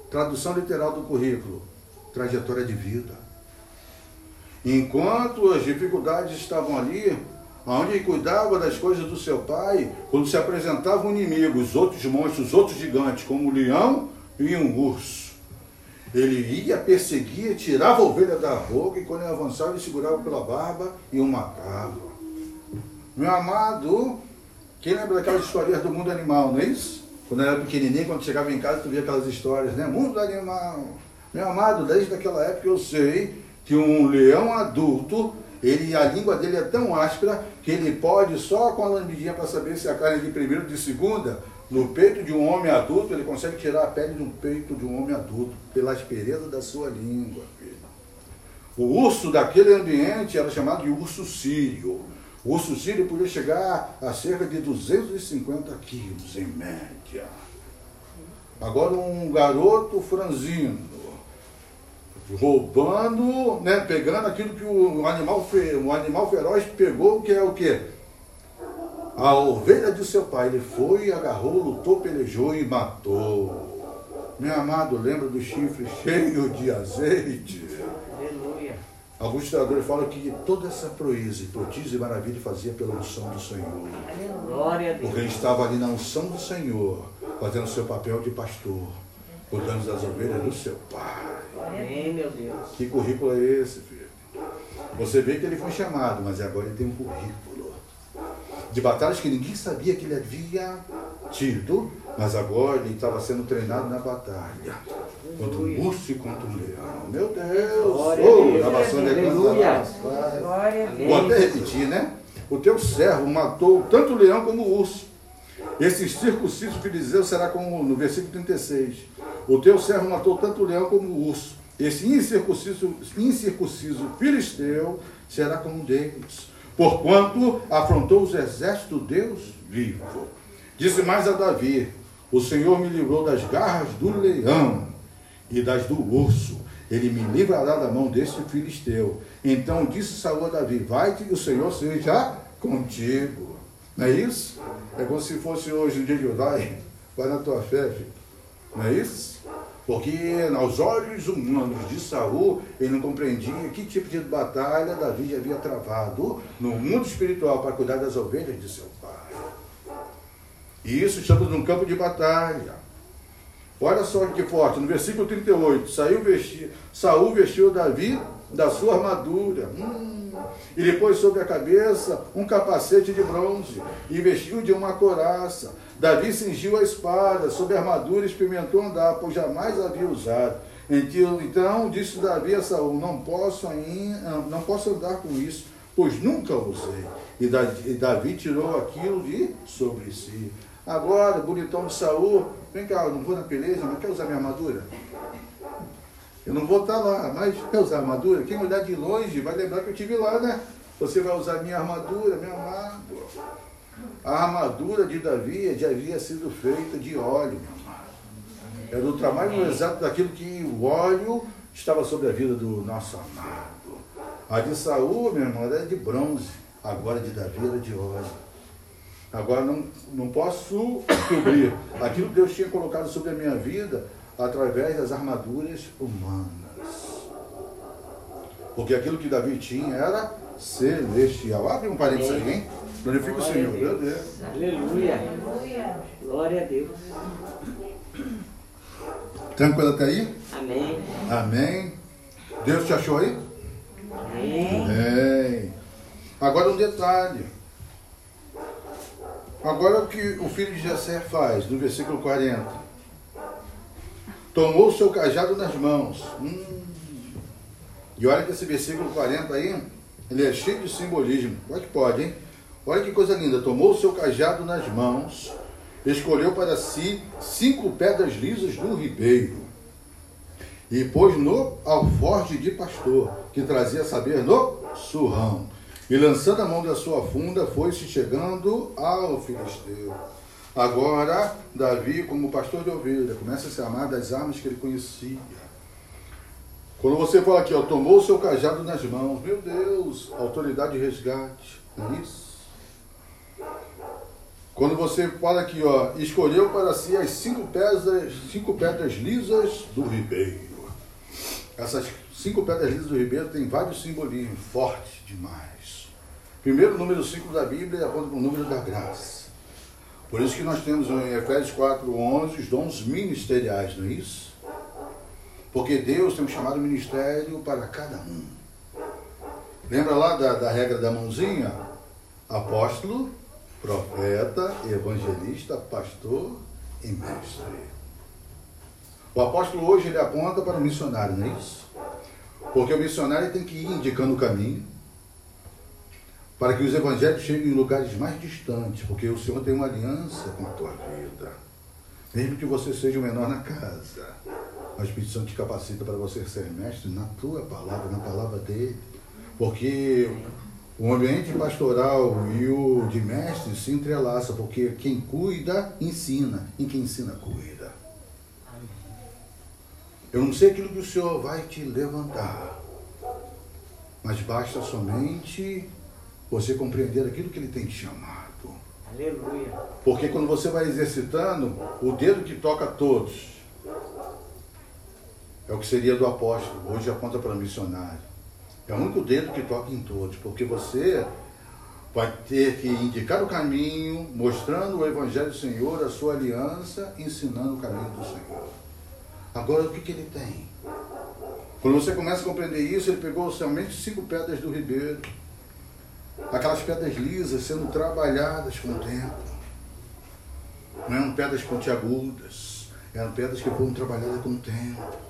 Tradução literal do currículo: trajetória de vida. Enquanto as dificuldades estavam ali, onde cuidava das coisas do seu pai, quando se apresentava um inimigo, os outros monstros, os outros gigantes, como um leão e um urso, ele ia, perseguia, tirava a ovelha da boca e quando ele avançava, ele segurava pela barba e o matava. Meu amado, quem lembra daquelas histórias do mundo animal, não é isso? Quando eu era pequenininho, quando chegava em casa, tu via aquelas histórias, né? Mundo animal. Meu amado, desde aquela época eu sei que um leão adulto, ele, a língua dele é tão áspera que ele pode, só com a lambidinha para saber se a carne é de primeira ou de segunda, no peito de um homem adulto, ele consegue tirar a pele do peito de um homem adulto, pela aspereza da sua língua, filho. O urso daquele ambiente era chamado de urso sírio. O urso sírio podia chegar a cerca de 250 quilos, em média. Agora um garoto franzino, roubando, né, pegando aquilo que o animal, fe, o animal feroz pegou, que é o quê? A ovelha de seu pai. Ele foi, agarrou, lutou, pelejou e matou. Meu amado, lembra do chifre cheio de azeite? Aleluia. Alguns historiadores falam que toda essa proeza, prodígio e maravilha fazia pela unção do Senhor. Glória a Deus. Porque ele estava ali na unção do Senhor, fazendo seu papel de pastor, cuidando das ovelhas do seu pai. Amém, meu Deus. Que currículo é esse, filho? Você vê que ele foi chamado, mas agora ele tem um currículo de batalhas que ninguém sabia que ele havia tido, mas agora ele estava sendo treinado na batalha. Contra um urso e contra um leão. Meu Deus! Glória a Oh, Deus. gravação de Aleluia. Glória a Deus. Vou até repetir, né? O teu servo matou tanto o leão como o urso. Esse circunciso filisteu será como no versículo 36. O teu servo matou tanto o leão como o urso. Esse incircunciso, incircunciso filisteu será como deles. Porquanto afrontou os exércitos do Deus vivo. Disse mais a Davi: O Senhor me livrou das garras do leão e das do urso. Ele me livrará da mão deste filisteu. Então disse Saul a Davi: Vai-te e o Senhor seja contigo. Não é isso? É como se fosse hoje um dia de vai, vai na tua fé, filho. Não é isso? Porque aos olhos humanos de Saul, ele não compreendia que tipo de batalha Davi havia travado no mundo espiritual para cuidar das ovelhas de seu pai. E isso estamos num campo de batalha. Olha só que forte, no versículo 38, saiu vestir, Saul vestiu Davi da sua armadura. Hum, e lhe pôs sobre a cabeça um capacete de bronze, e vestiu de uma coraça. Davi cingiu a espada, sob a armadura experimentou andar, pois jamais havia usado. Então disse Davi a Saul, não posso, ainda, não posso andar com isso, pois nunca usei. E Davi tirou aquilo de sobre si. Agora, bonitão de Saul, vem cá, eu não vou na peleja, mas quer usar minha armadura? Eu não vou estar lá, mas quer usar armadura? Quem olhar de longe vai lembrar que eu estive lá, né? Você vai usar minha armadura, meu amado. A armadura de Davi já havia sido feita de óleo. Era o tamanho exato daquilo que o óleo estava sobre a vida do nosso amado. A de Saul, meu irmão, era de bronze. Agora de Davi era de óleo. Agora não, não posso cobrir aquilo que Deus tinha colocado sobre a minha vida através das armaduras humanas. Porque aquilo que Davi tinha era celestial. Abre um parênteses aí, hein? Glorifica o Senhor, meu Deus. Aleluia. Glória a Deus. Tranquilo até aí? Amém. Amém. Deus te achou aí? Amém. Amém. Agora um detalhe. Agora o que o filho de Jessé faz, no versículo 40 tomou o seu cajado nas mãos. Hum. E olha que esse versículo 40 aí, ele é cheio de simbolismo. Que pode, hein? Olha que coisa linda. Tomou o seu cajado nas mãos, escolheu para si cinco pedras lisas do ribeiro e pôs no alforje de pastor, que trazia saber no surrão. E lançando a mão da sua funda, foi-se chegando ao filisteu. Agora, Davi, como pastor de ovelha, começa a se amar das armas que ele conhecia. Quando você fala aqui, ó, tomou o seu cajado nas mãos, meu Deus, autoridade de resgate, é isso? Quando você fala aqui, ó, escolheu para si as cinco pedras, cinco pedras lisas do ribeiro. Essas cinco pedras lisas do ribeiro têm vários simbolismos, fortes demais. Primeiro, número 5 da Bíblia para o número da graça. Por isso que nós temos em Efésios 4,11 os dons ministeriais, não é isso? Porque Deus tem um chamado ministério para cada um. Lembra lá da, da regra da mãozinha? Apóstolo, profeta, evangelista, pastor e mestre. O apóstolo hoje ele aponta para o missionário, não é isso? Porque o missionário tem que ir indicando o caminho, para que os evangelhos cheguem em lugares mais distantes, porque o Senhor tem uma aliança com a tua vida. Mesmo que você seja o menor na casa, o Espírito Santo te capacita para você ser mestre na tua palavra, na palavra dele. Porque o ambiente pastoral e o de mestre se entrelaça, porque quem cuida, ensina, e quem ensina, cuida. Eu não sei aquilo que o Senhor vai te levantar, mas basta somente você compreender aquilo que ele tem te chamado. Aleluia. Porque quando você vai exercitando, o dedo que toca todos é o que seria do apóstolo, hoje aponta para o missionário. É o único dedo que toca em todos, porque você vai ter que indicar o caminho, mostrando o Evangelho do Senhor, a sua aliança, ensinando o caminho do Senhor. Agora, o que, que ele tem? Quando você começa a compreender isso, ele pegou somente cinco pedras do ribeiro aquelas pedras lisas sendo trabalhadas com o tempo. Não eram pedras pontiagudas, eram pedras que foram trabalhadas com o tempo.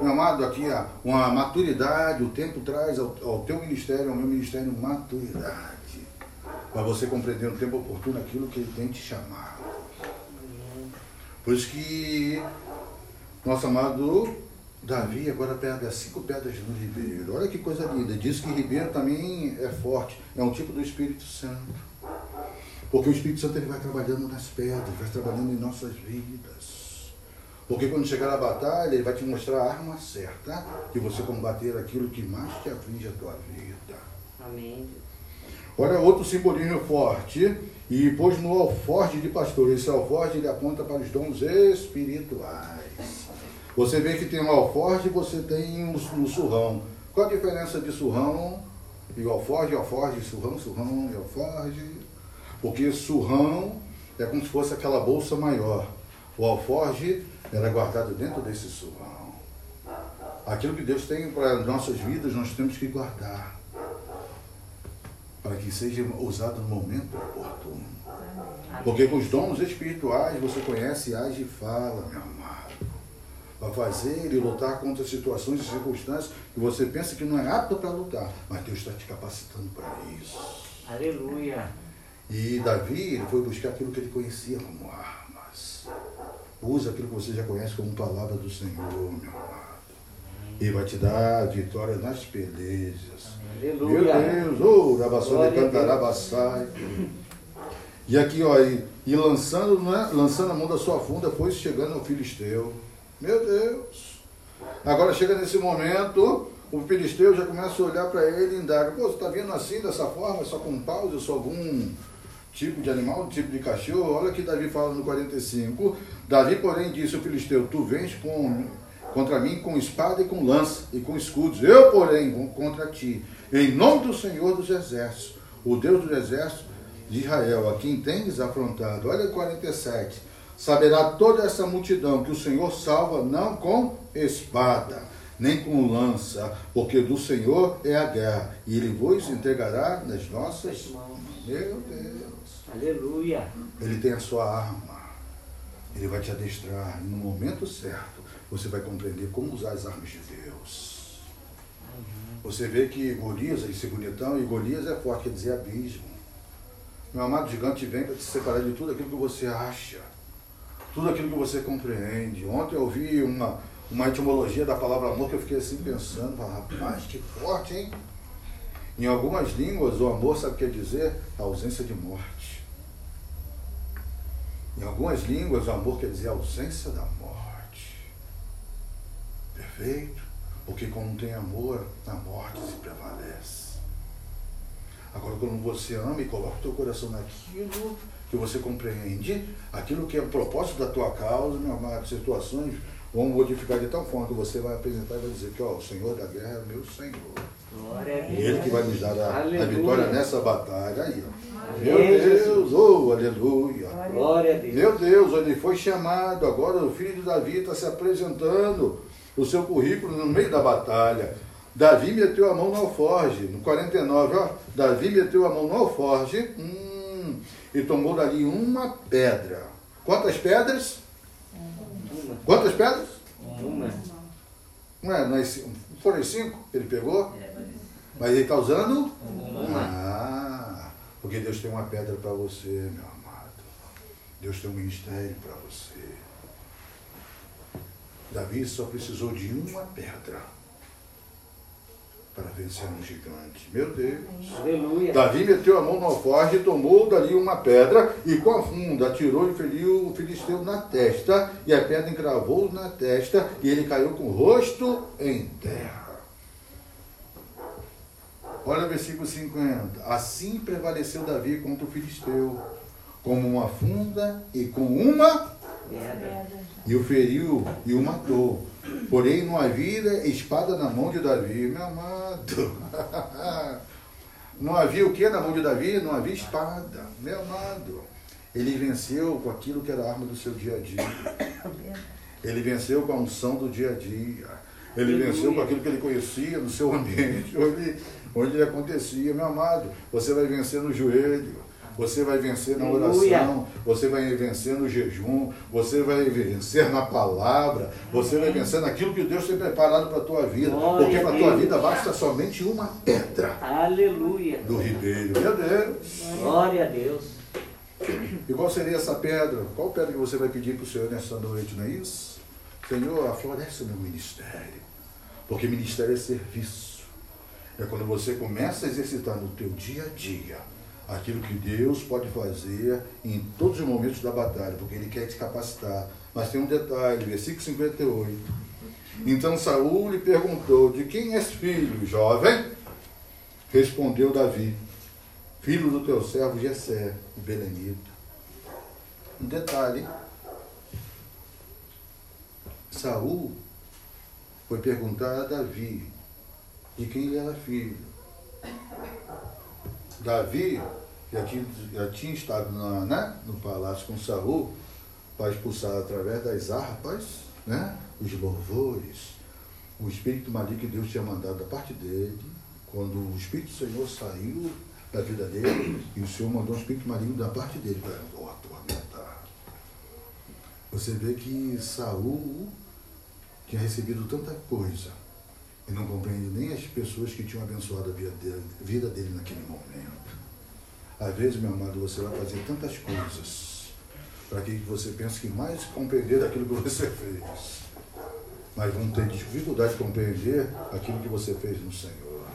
Amado, aqui uma maturidade, o tempo traz ao, ao teu ministério, ao meu ministério, maturidade. Para você compreender no tempo oportuno aquilo que ele tem te chamado. Por isso que nosso amado Davi agora pega cinco pedras no ribeiro. Olha que coisa linda. Diz que ribeiro também é forte. É um tipo do Espírito Santo. Porque o Espírito Santo ele vai trabalhando nas pedras, vai trabalhando em nossas vidas. Porque quando chegar a batalha, ele vai te mostrar a arma certa de você combater aquilo que mais te aflige a tua vida. Amém. Olha outro simbolismo forte. E pôs no alforje de pastor. Esse alforje ele aponta para os dons espirituais. Você vê que tem um alforje e você tem um, um surrão. Qual a diferença de surrão e alforje, alforje, surrão, surrão e alforje? Porque surrão é como se fosse aquela bolsa maior. O alforje era guardado dentro desse surrão. Aquilo que Deus tem para nossas vidas, nós temos que guardar. Para que seja usado no momento oportuno. Porque com os dons espirituais você conhece, age e fala, meu amado. Vai fazer e lutar contra situações e circunstâncias que você pensa que não é apto para lutar. Mas Deus está te capacitando para isso. Aleluia. E Davi foi buscar aquilo que ele conhecia como armas. Usa aquilo que você já conhece como palavra do Senhor, meu amado. E vai te dar vitória nas pelejas. Aleluia. Meu Deus, oh, Rabassou de Cantarabassai. E aqui, ó, e, e lançando, né, lançando a mão da sua funda, foi chegando ao filisteu. Meu Deus. Agora chega nesse momento, o filisteu já começa a olhar para ele e indaga, pô, você está vindo assim, dessa forma, só com paus, eu sou algum tipo de animal, tipo de cachorro? Olha que Davi fala no 45. Davi, porém, disse ao filisteu, tu vens com, contra mim com espada e com lança e com escudos. Eu, porém, vou contra ti. Em nome do Senhor dos Exércitos, o Deus dos Exércitos de Israel, a quem tens afrontado. Olha o 47. Saberá toda essa multidão que o Senhor salva não com espada, nem com lança, porque do Senhor é a guerra, e ele vos entregará nas nossas mãos. Meu Deus. Aleluia. Ele tem a sua arma. Ele vai te adestrar. E no momento certo, você vai compreender como usar as armas de Deus. Você vê que Golias, esse bonitão, e Golias é forte, quer dizer abismo. Meu amado gigante vem para te separar de tudo aquilo que você acha, tudo aquilo que você compreende. Ontem eu ouvi uma, uma etimologia da palavra amor que eu fiquei assim pensando, rapaz, que forte, hein? Em algumas línguas, o amor sabe o que quer dizer? A ausência de morte. Em algumas línguas, o amor quer dizer a ausência da morte. Perfeito? Porque quando tem amor, a morte se prevalece. Agora, quando você ama e coloca o teu coração naquilo que você compreende, aquilo que é o propósito da tua causa, meu amado, situações vão modificar de tal forma que você vai apresentar e vai dizer que ó, o Senhor da guerra é meu Senhor. Glória a E Deus. Ele que vai nos dar a, a vitória nessa batalha aí. ó. Meu Deus, oh, aleluia. Glória a Deus. Meu Deus, ele foi chamado, agora o filho de Davi está se apresentando, o seu currículo no meio da batalha. Davi meteu a mão no alforge, no 49, ó, Davi meteu a mão no alforge hum, e tomou dali uma pedra. Quantas pedras? Uma. Quantas pedras? Uma. Não é, não é foram cinco que ele pegou? Mas ele está usando? Ah, porque Deus tem uma pedra para você, meu amado. Deus tem um ministério para você. Davi só precisou de uma pedra para vencer um gigante. Meu Deus. Aleluia. Davi meteu a mão no alforje e tomou dali uma pedra e com a funda atirou e feriu o filisteu na testa e a pedra encravou na testa e ele caiu com o rosto em terra. Olha o versículo 50. Assim prevaleceu Davi contra o filisteu, como uma funda e com uma e o feriu e o matou. Porém, não havia espada na mão de Davi, meu amado. Não havia o que na mão de Davi? Não havia espada, meu amado. Ele venceu com aquilo que era a arma do seu dia a dia. Ele venceu com a unção do dia a dia. Ele venceu com aquilo que ele conhecia no seu ambiente, onde, onde ele acontecia. Meu amado, você vai vencer no joelho. Você vai vencer na oração, você vai vencer no jejum, você vai vencer na palavra, você vai vencer naquilo que Deus tem preparado para a tua vida. Porque para a tua vida basta somente uma pedra Aleluia. do ribeiro. Meu Deus! Glória a Deus. E qual seria essa pedra? Qual pedra que você vai pedir para o Senhor nessa noite, não é isso? Senhor, aflorece o meu ministério. Porque ministério é serviço. É quando você começa a exercitar no teu dia a dia aquilo que Deus pode fazer em todos os momentos da batalha, porque Ele quer te capacitar. Mas tem um detalhe, versículo 58. Então Saul lhe perguntou, de quem és filho, jovem? Respondeu Davi. filho do teu servo Jessé, o Belenita. Um detalhe, Saul foi perguntar a Davi de quem ele era filho. Davi já tinha, já tinha estado na, né, no palácio com Saul para expulsar através das harpas né, os louvores, o espírito maligno que Deus tinha mandado da parte dele, quando o Espírito do Senhor saiu da vida dele, e o Senhor mandou um espírito maligno da parte dele para atormentar. Você vê que Saul tinha recebido tanta coisa e não compreende nem as pessoas que tinham abençoado a vida dele, vida dele naquele momento. Às vezes, meu amado, você vai fazer tantas coisas para que você pense que mais compreender daquilo que você fez. Mas vão ter dificuldade de compreender aquilo que você fez no Senhor.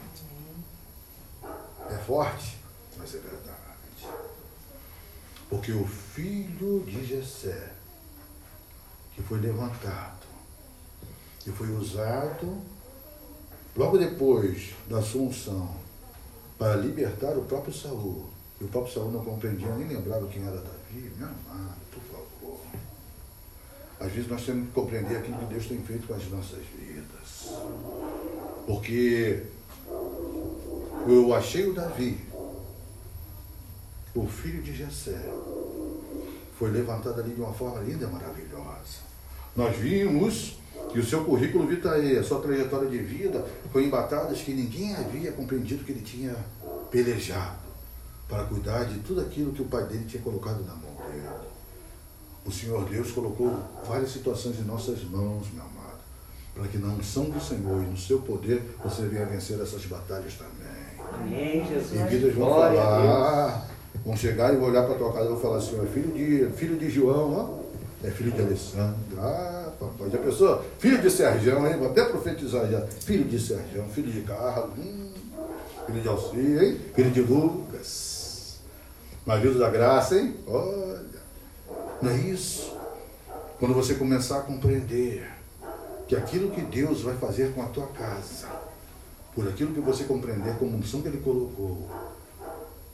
É forte, mas é verdade. Porque o filho de Jessé, que foi levantado, que foi usado logo depois da sua unção para libertar o próprio Saul. E o próprio Saul não compreendia nem lembrava quem era Davi. Meu amado, por favor. Às vezes nós temos que compreender aquilo que Deus tem feito com as nossas vidas. Porque eu achei o Davi, o filho de Jessé, foi levantado ali de uma forma linda e maravilhosa. Nós vimos que o seu currículo vitae, a sua trajetória de vida, foi em batalhas que ninguém havia compreendido que ele tinha pelejado para cuidar de tudo aquilo que o pai dele tinha colocado na mão dele. O Senhor Deus colocou várias situações em nossas mãos, meu amado, para que na unção do Senhor e no seu poder você venha vencer essas batalhas também. Amém, Jesus. E vidas vão Glória a falar, vão chegar e vou olhar para tua casa e vou falar assim, é filho de, filho de João, ó, é filho de Alessandro. Ah, já pensou? Filho de Sergião, hein? Vou até profetizar já. Filho de Sergião, filho de Carlos, hum, filho de Alci, hein? Filho de Lucas. Marido da graça, hein? Olha, não é isso? Quando você começar a compreender que aquilo que Deus vai fazer com a tua casa, por aquilo que você compreender como unção que Ele colocou,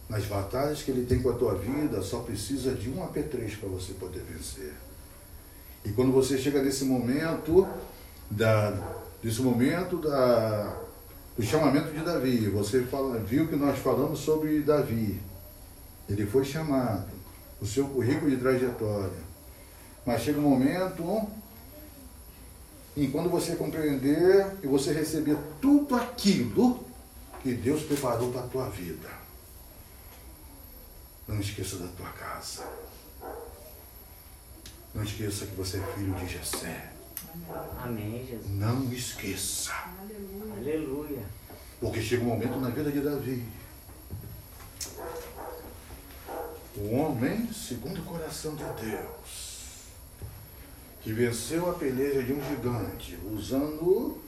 nas batalhas que Ele tem com a tua vida, só precisa de um apetrecho para você poder vencer. E quando você chega nesse momento, da, desse momento da, do chamamento de Davi, você fala, viu que nós falamos sobre Davi. Ele foi chamado, o seu currículo de trajetória. Mas chega um momento e quando você compreender e você receber tudo aquilo que Deus preparou para a tua vida, não esqueça da tua casa. Não esqueça que você é filho de Jessé. Amém, Jesus. Não esqueça. Aleluia. Porque chega um momento na vida de Davi. O homem segundo o coração de Deus, que venceu a peleja de um gigante, usando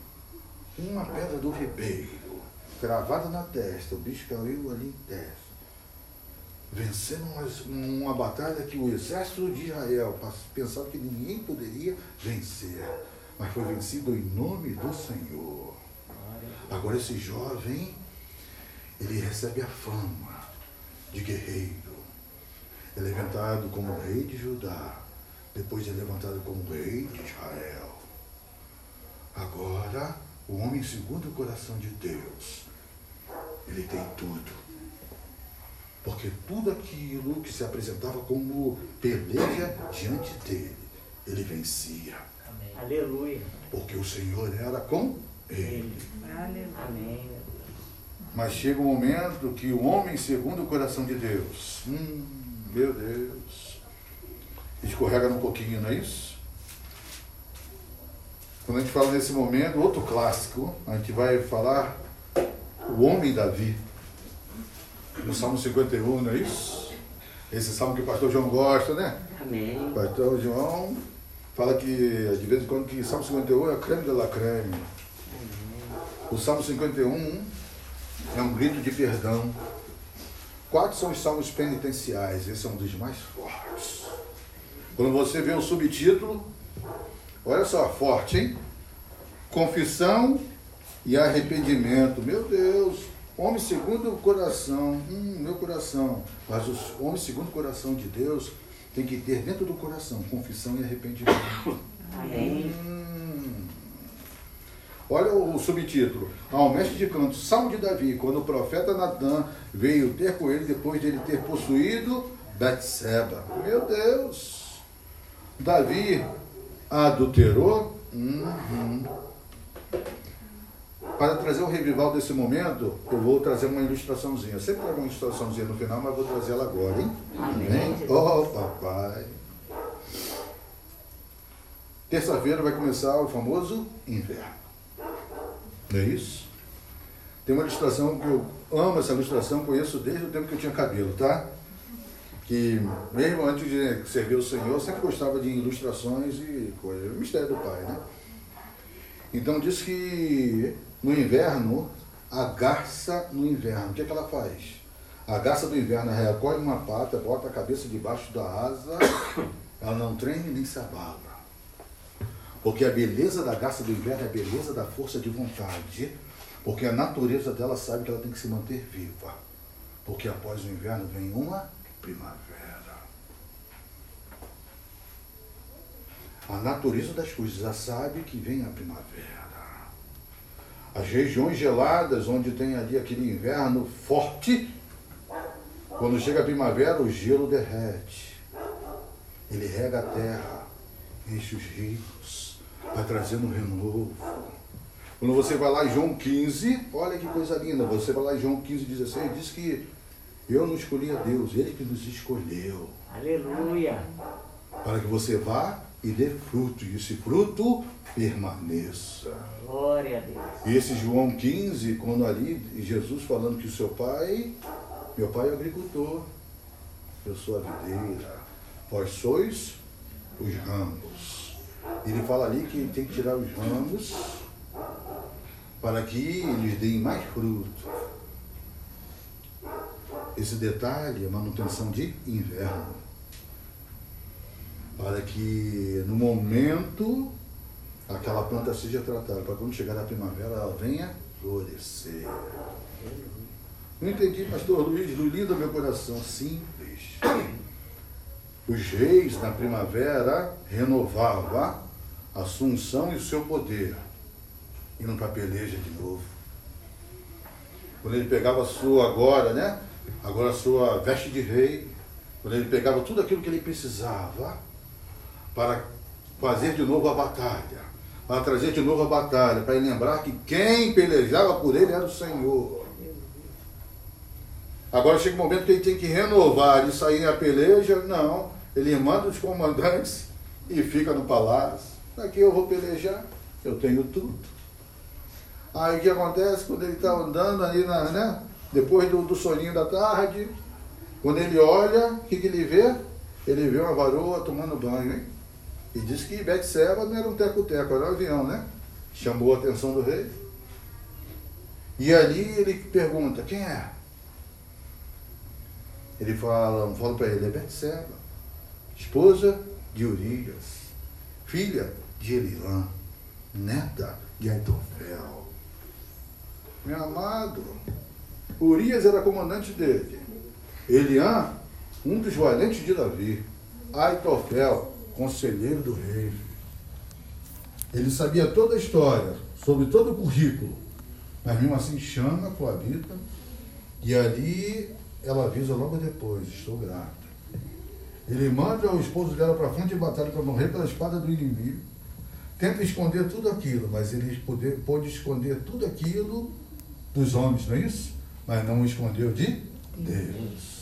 uma pedra do ribeiro, cravada na testa, o bicho caiu ali em testa. Vencendo uma, uma batalha que o exército de Israel pensava que ninguém poderia vencer, mas foi vencido em nome do Senhor. Agora esse jovem, ele recebe a fama de guerreiro. É levantado como rei de Judá, depois é levantado como rei de Israel. Agora, o homem segundo o coração de Deus, ele tem tudo. Porque tudo aquilo que se apresentava como peleja diante dele, ele vencia. Amém. Aleluia. Porque o Senhor era com ele. Amém. Mas chega um momento que o homem, segundo o coração de Deus, hum, meu Deus, escorrega um pouquinho, não é isso? Quando a gente fala nesse momento, outro clássico, a gente vai falar o homem Davi. No Salmo 51, não é isso? Esse salmo que o pastor João gosta, né? Amém. O pastor João fala que, de vez em quando, que Salmo 51 é a creme de la creme. O Salmo 51 é um grito de perdão. Quatro são os salmos penitenciais, esse é um dos mais fortes. Quando você vê o subtítulo, olha só, forte, hein? Confissão e arrependimento. Meu Deus, Homem segundo o coração, hum, meu coração. Mas o homem segundo o coração de Deus tem que ter dentro do coração confissão e arrependimento. Amém. Hum. Olha o subtítulo. Ao mestre de canto, Salmo de Davi, quando o profeta Natan veio ter com ele depois dele ter possuído Betseba. Meu Deus! Davi adulterou? Uhum. Para trazer o revival desse momento, eu vou trazer uma ilustraçãozinha. Eu sempre trago uma ilustraçãozinha no final, mas vou trazer ela agora, hein? Amém. Oh, papai. Terça-feira vai começar o famoso inverno. Não é isso? Tem uma ilustração que eu amo essa ilustração, conheço desde o tempo que eu tinha cabelo, tá? Que mesmo antes de servir o Senhor, eu sempre gostava de ilustrações e coisas. O mistério do Pai, né? Então diz que no inverno, a garça no inverno, o que, é que ela faz? A garça do inverno recolhe uma pata, bota a cabeça debaixo da asa, ela não treme nem se abala. Porque a beleza da garça do inverno é a beleza da força de vontade. Porque a natureza dela sabe que ela tem que se manter viva. Porque após o inverno vem uma primavera. A natureza das coisas já sabe que vem a primavera. As regiões geladas, onde tem ali aquele inverno forte, quando chega a primavera, o gelo derrete. Ele rega a terra, enche os rios, vai trazendo um renovo. Quando você vai lá em João 15, olha que coisa linda, você vai lá em João 15, 16, diz que eu não escolhi a Deus, Ele que nos escolheu. Aleluia. Para que você vá e dê fruto, e esse fruto permaneça. Glória a Deus. E esse João 15, quando ali, Jesus falando que o seu pai, meu pai é agricultor, eu sou a videira, vós sois os ramos. Ele fala ali que tem que tirar os ramos para que eles deem mais fruto. Esse detalhe é manutenção de inverno. Para que no momento aquela planta seja tratada, para quando chegar a primavera ela venha florescer. Não entendi, pastor Luiz, no lindo meu coração, simples. Os reis na primavera renovavam a assunção e o seu poder, indo para a peleja de novo. Quando ele pegava a sua agora, né? Agora a sua veste de rei, quando ele pegava tudo aquilo que ele precisava para fazer de novo a batalha, para trazer de novo a batalha, para lembrar que quem pelejava por ele era o Senhor. Agora chega um momento que ele tem que renovar e sair a peleja. Não, ele manda os comandantes e fica no palácio. Aqui eu vou pelejar, eu tenho tudo. Aí o que acontece quando ele está andando ali, na, né? Depois do, do soninho da tarde, quando ele olha, o que, que ele vê? Ele vê uma varoa tomando banho, hein? E diz que Betseba não era um teco-teco, era um avião, né? Chamou a atenção do rei. E ali ele pergunta, quem é? Ele fala, fala para ele, é Betseba, esposa de Urias, filha de Eliã, neta de Aitofel. Meu amado, Urias era comandante dele. Eliã, um dos valentes de Davi. Aitofel, conselheiro do rei. Ele sabia toda a história, sobre todo o currículo, mas mesmo assim chama a coabita e ali ela avisa logo depois, estou grata. Ele manda o esposo dela para a frente de batalha para morrer pela espada do inimigo. Tenta esconder tudo aquilo, mas ele poder, pôde esconder tudo aquilo dos homens, não é isso? Mas não escondeu de Deus.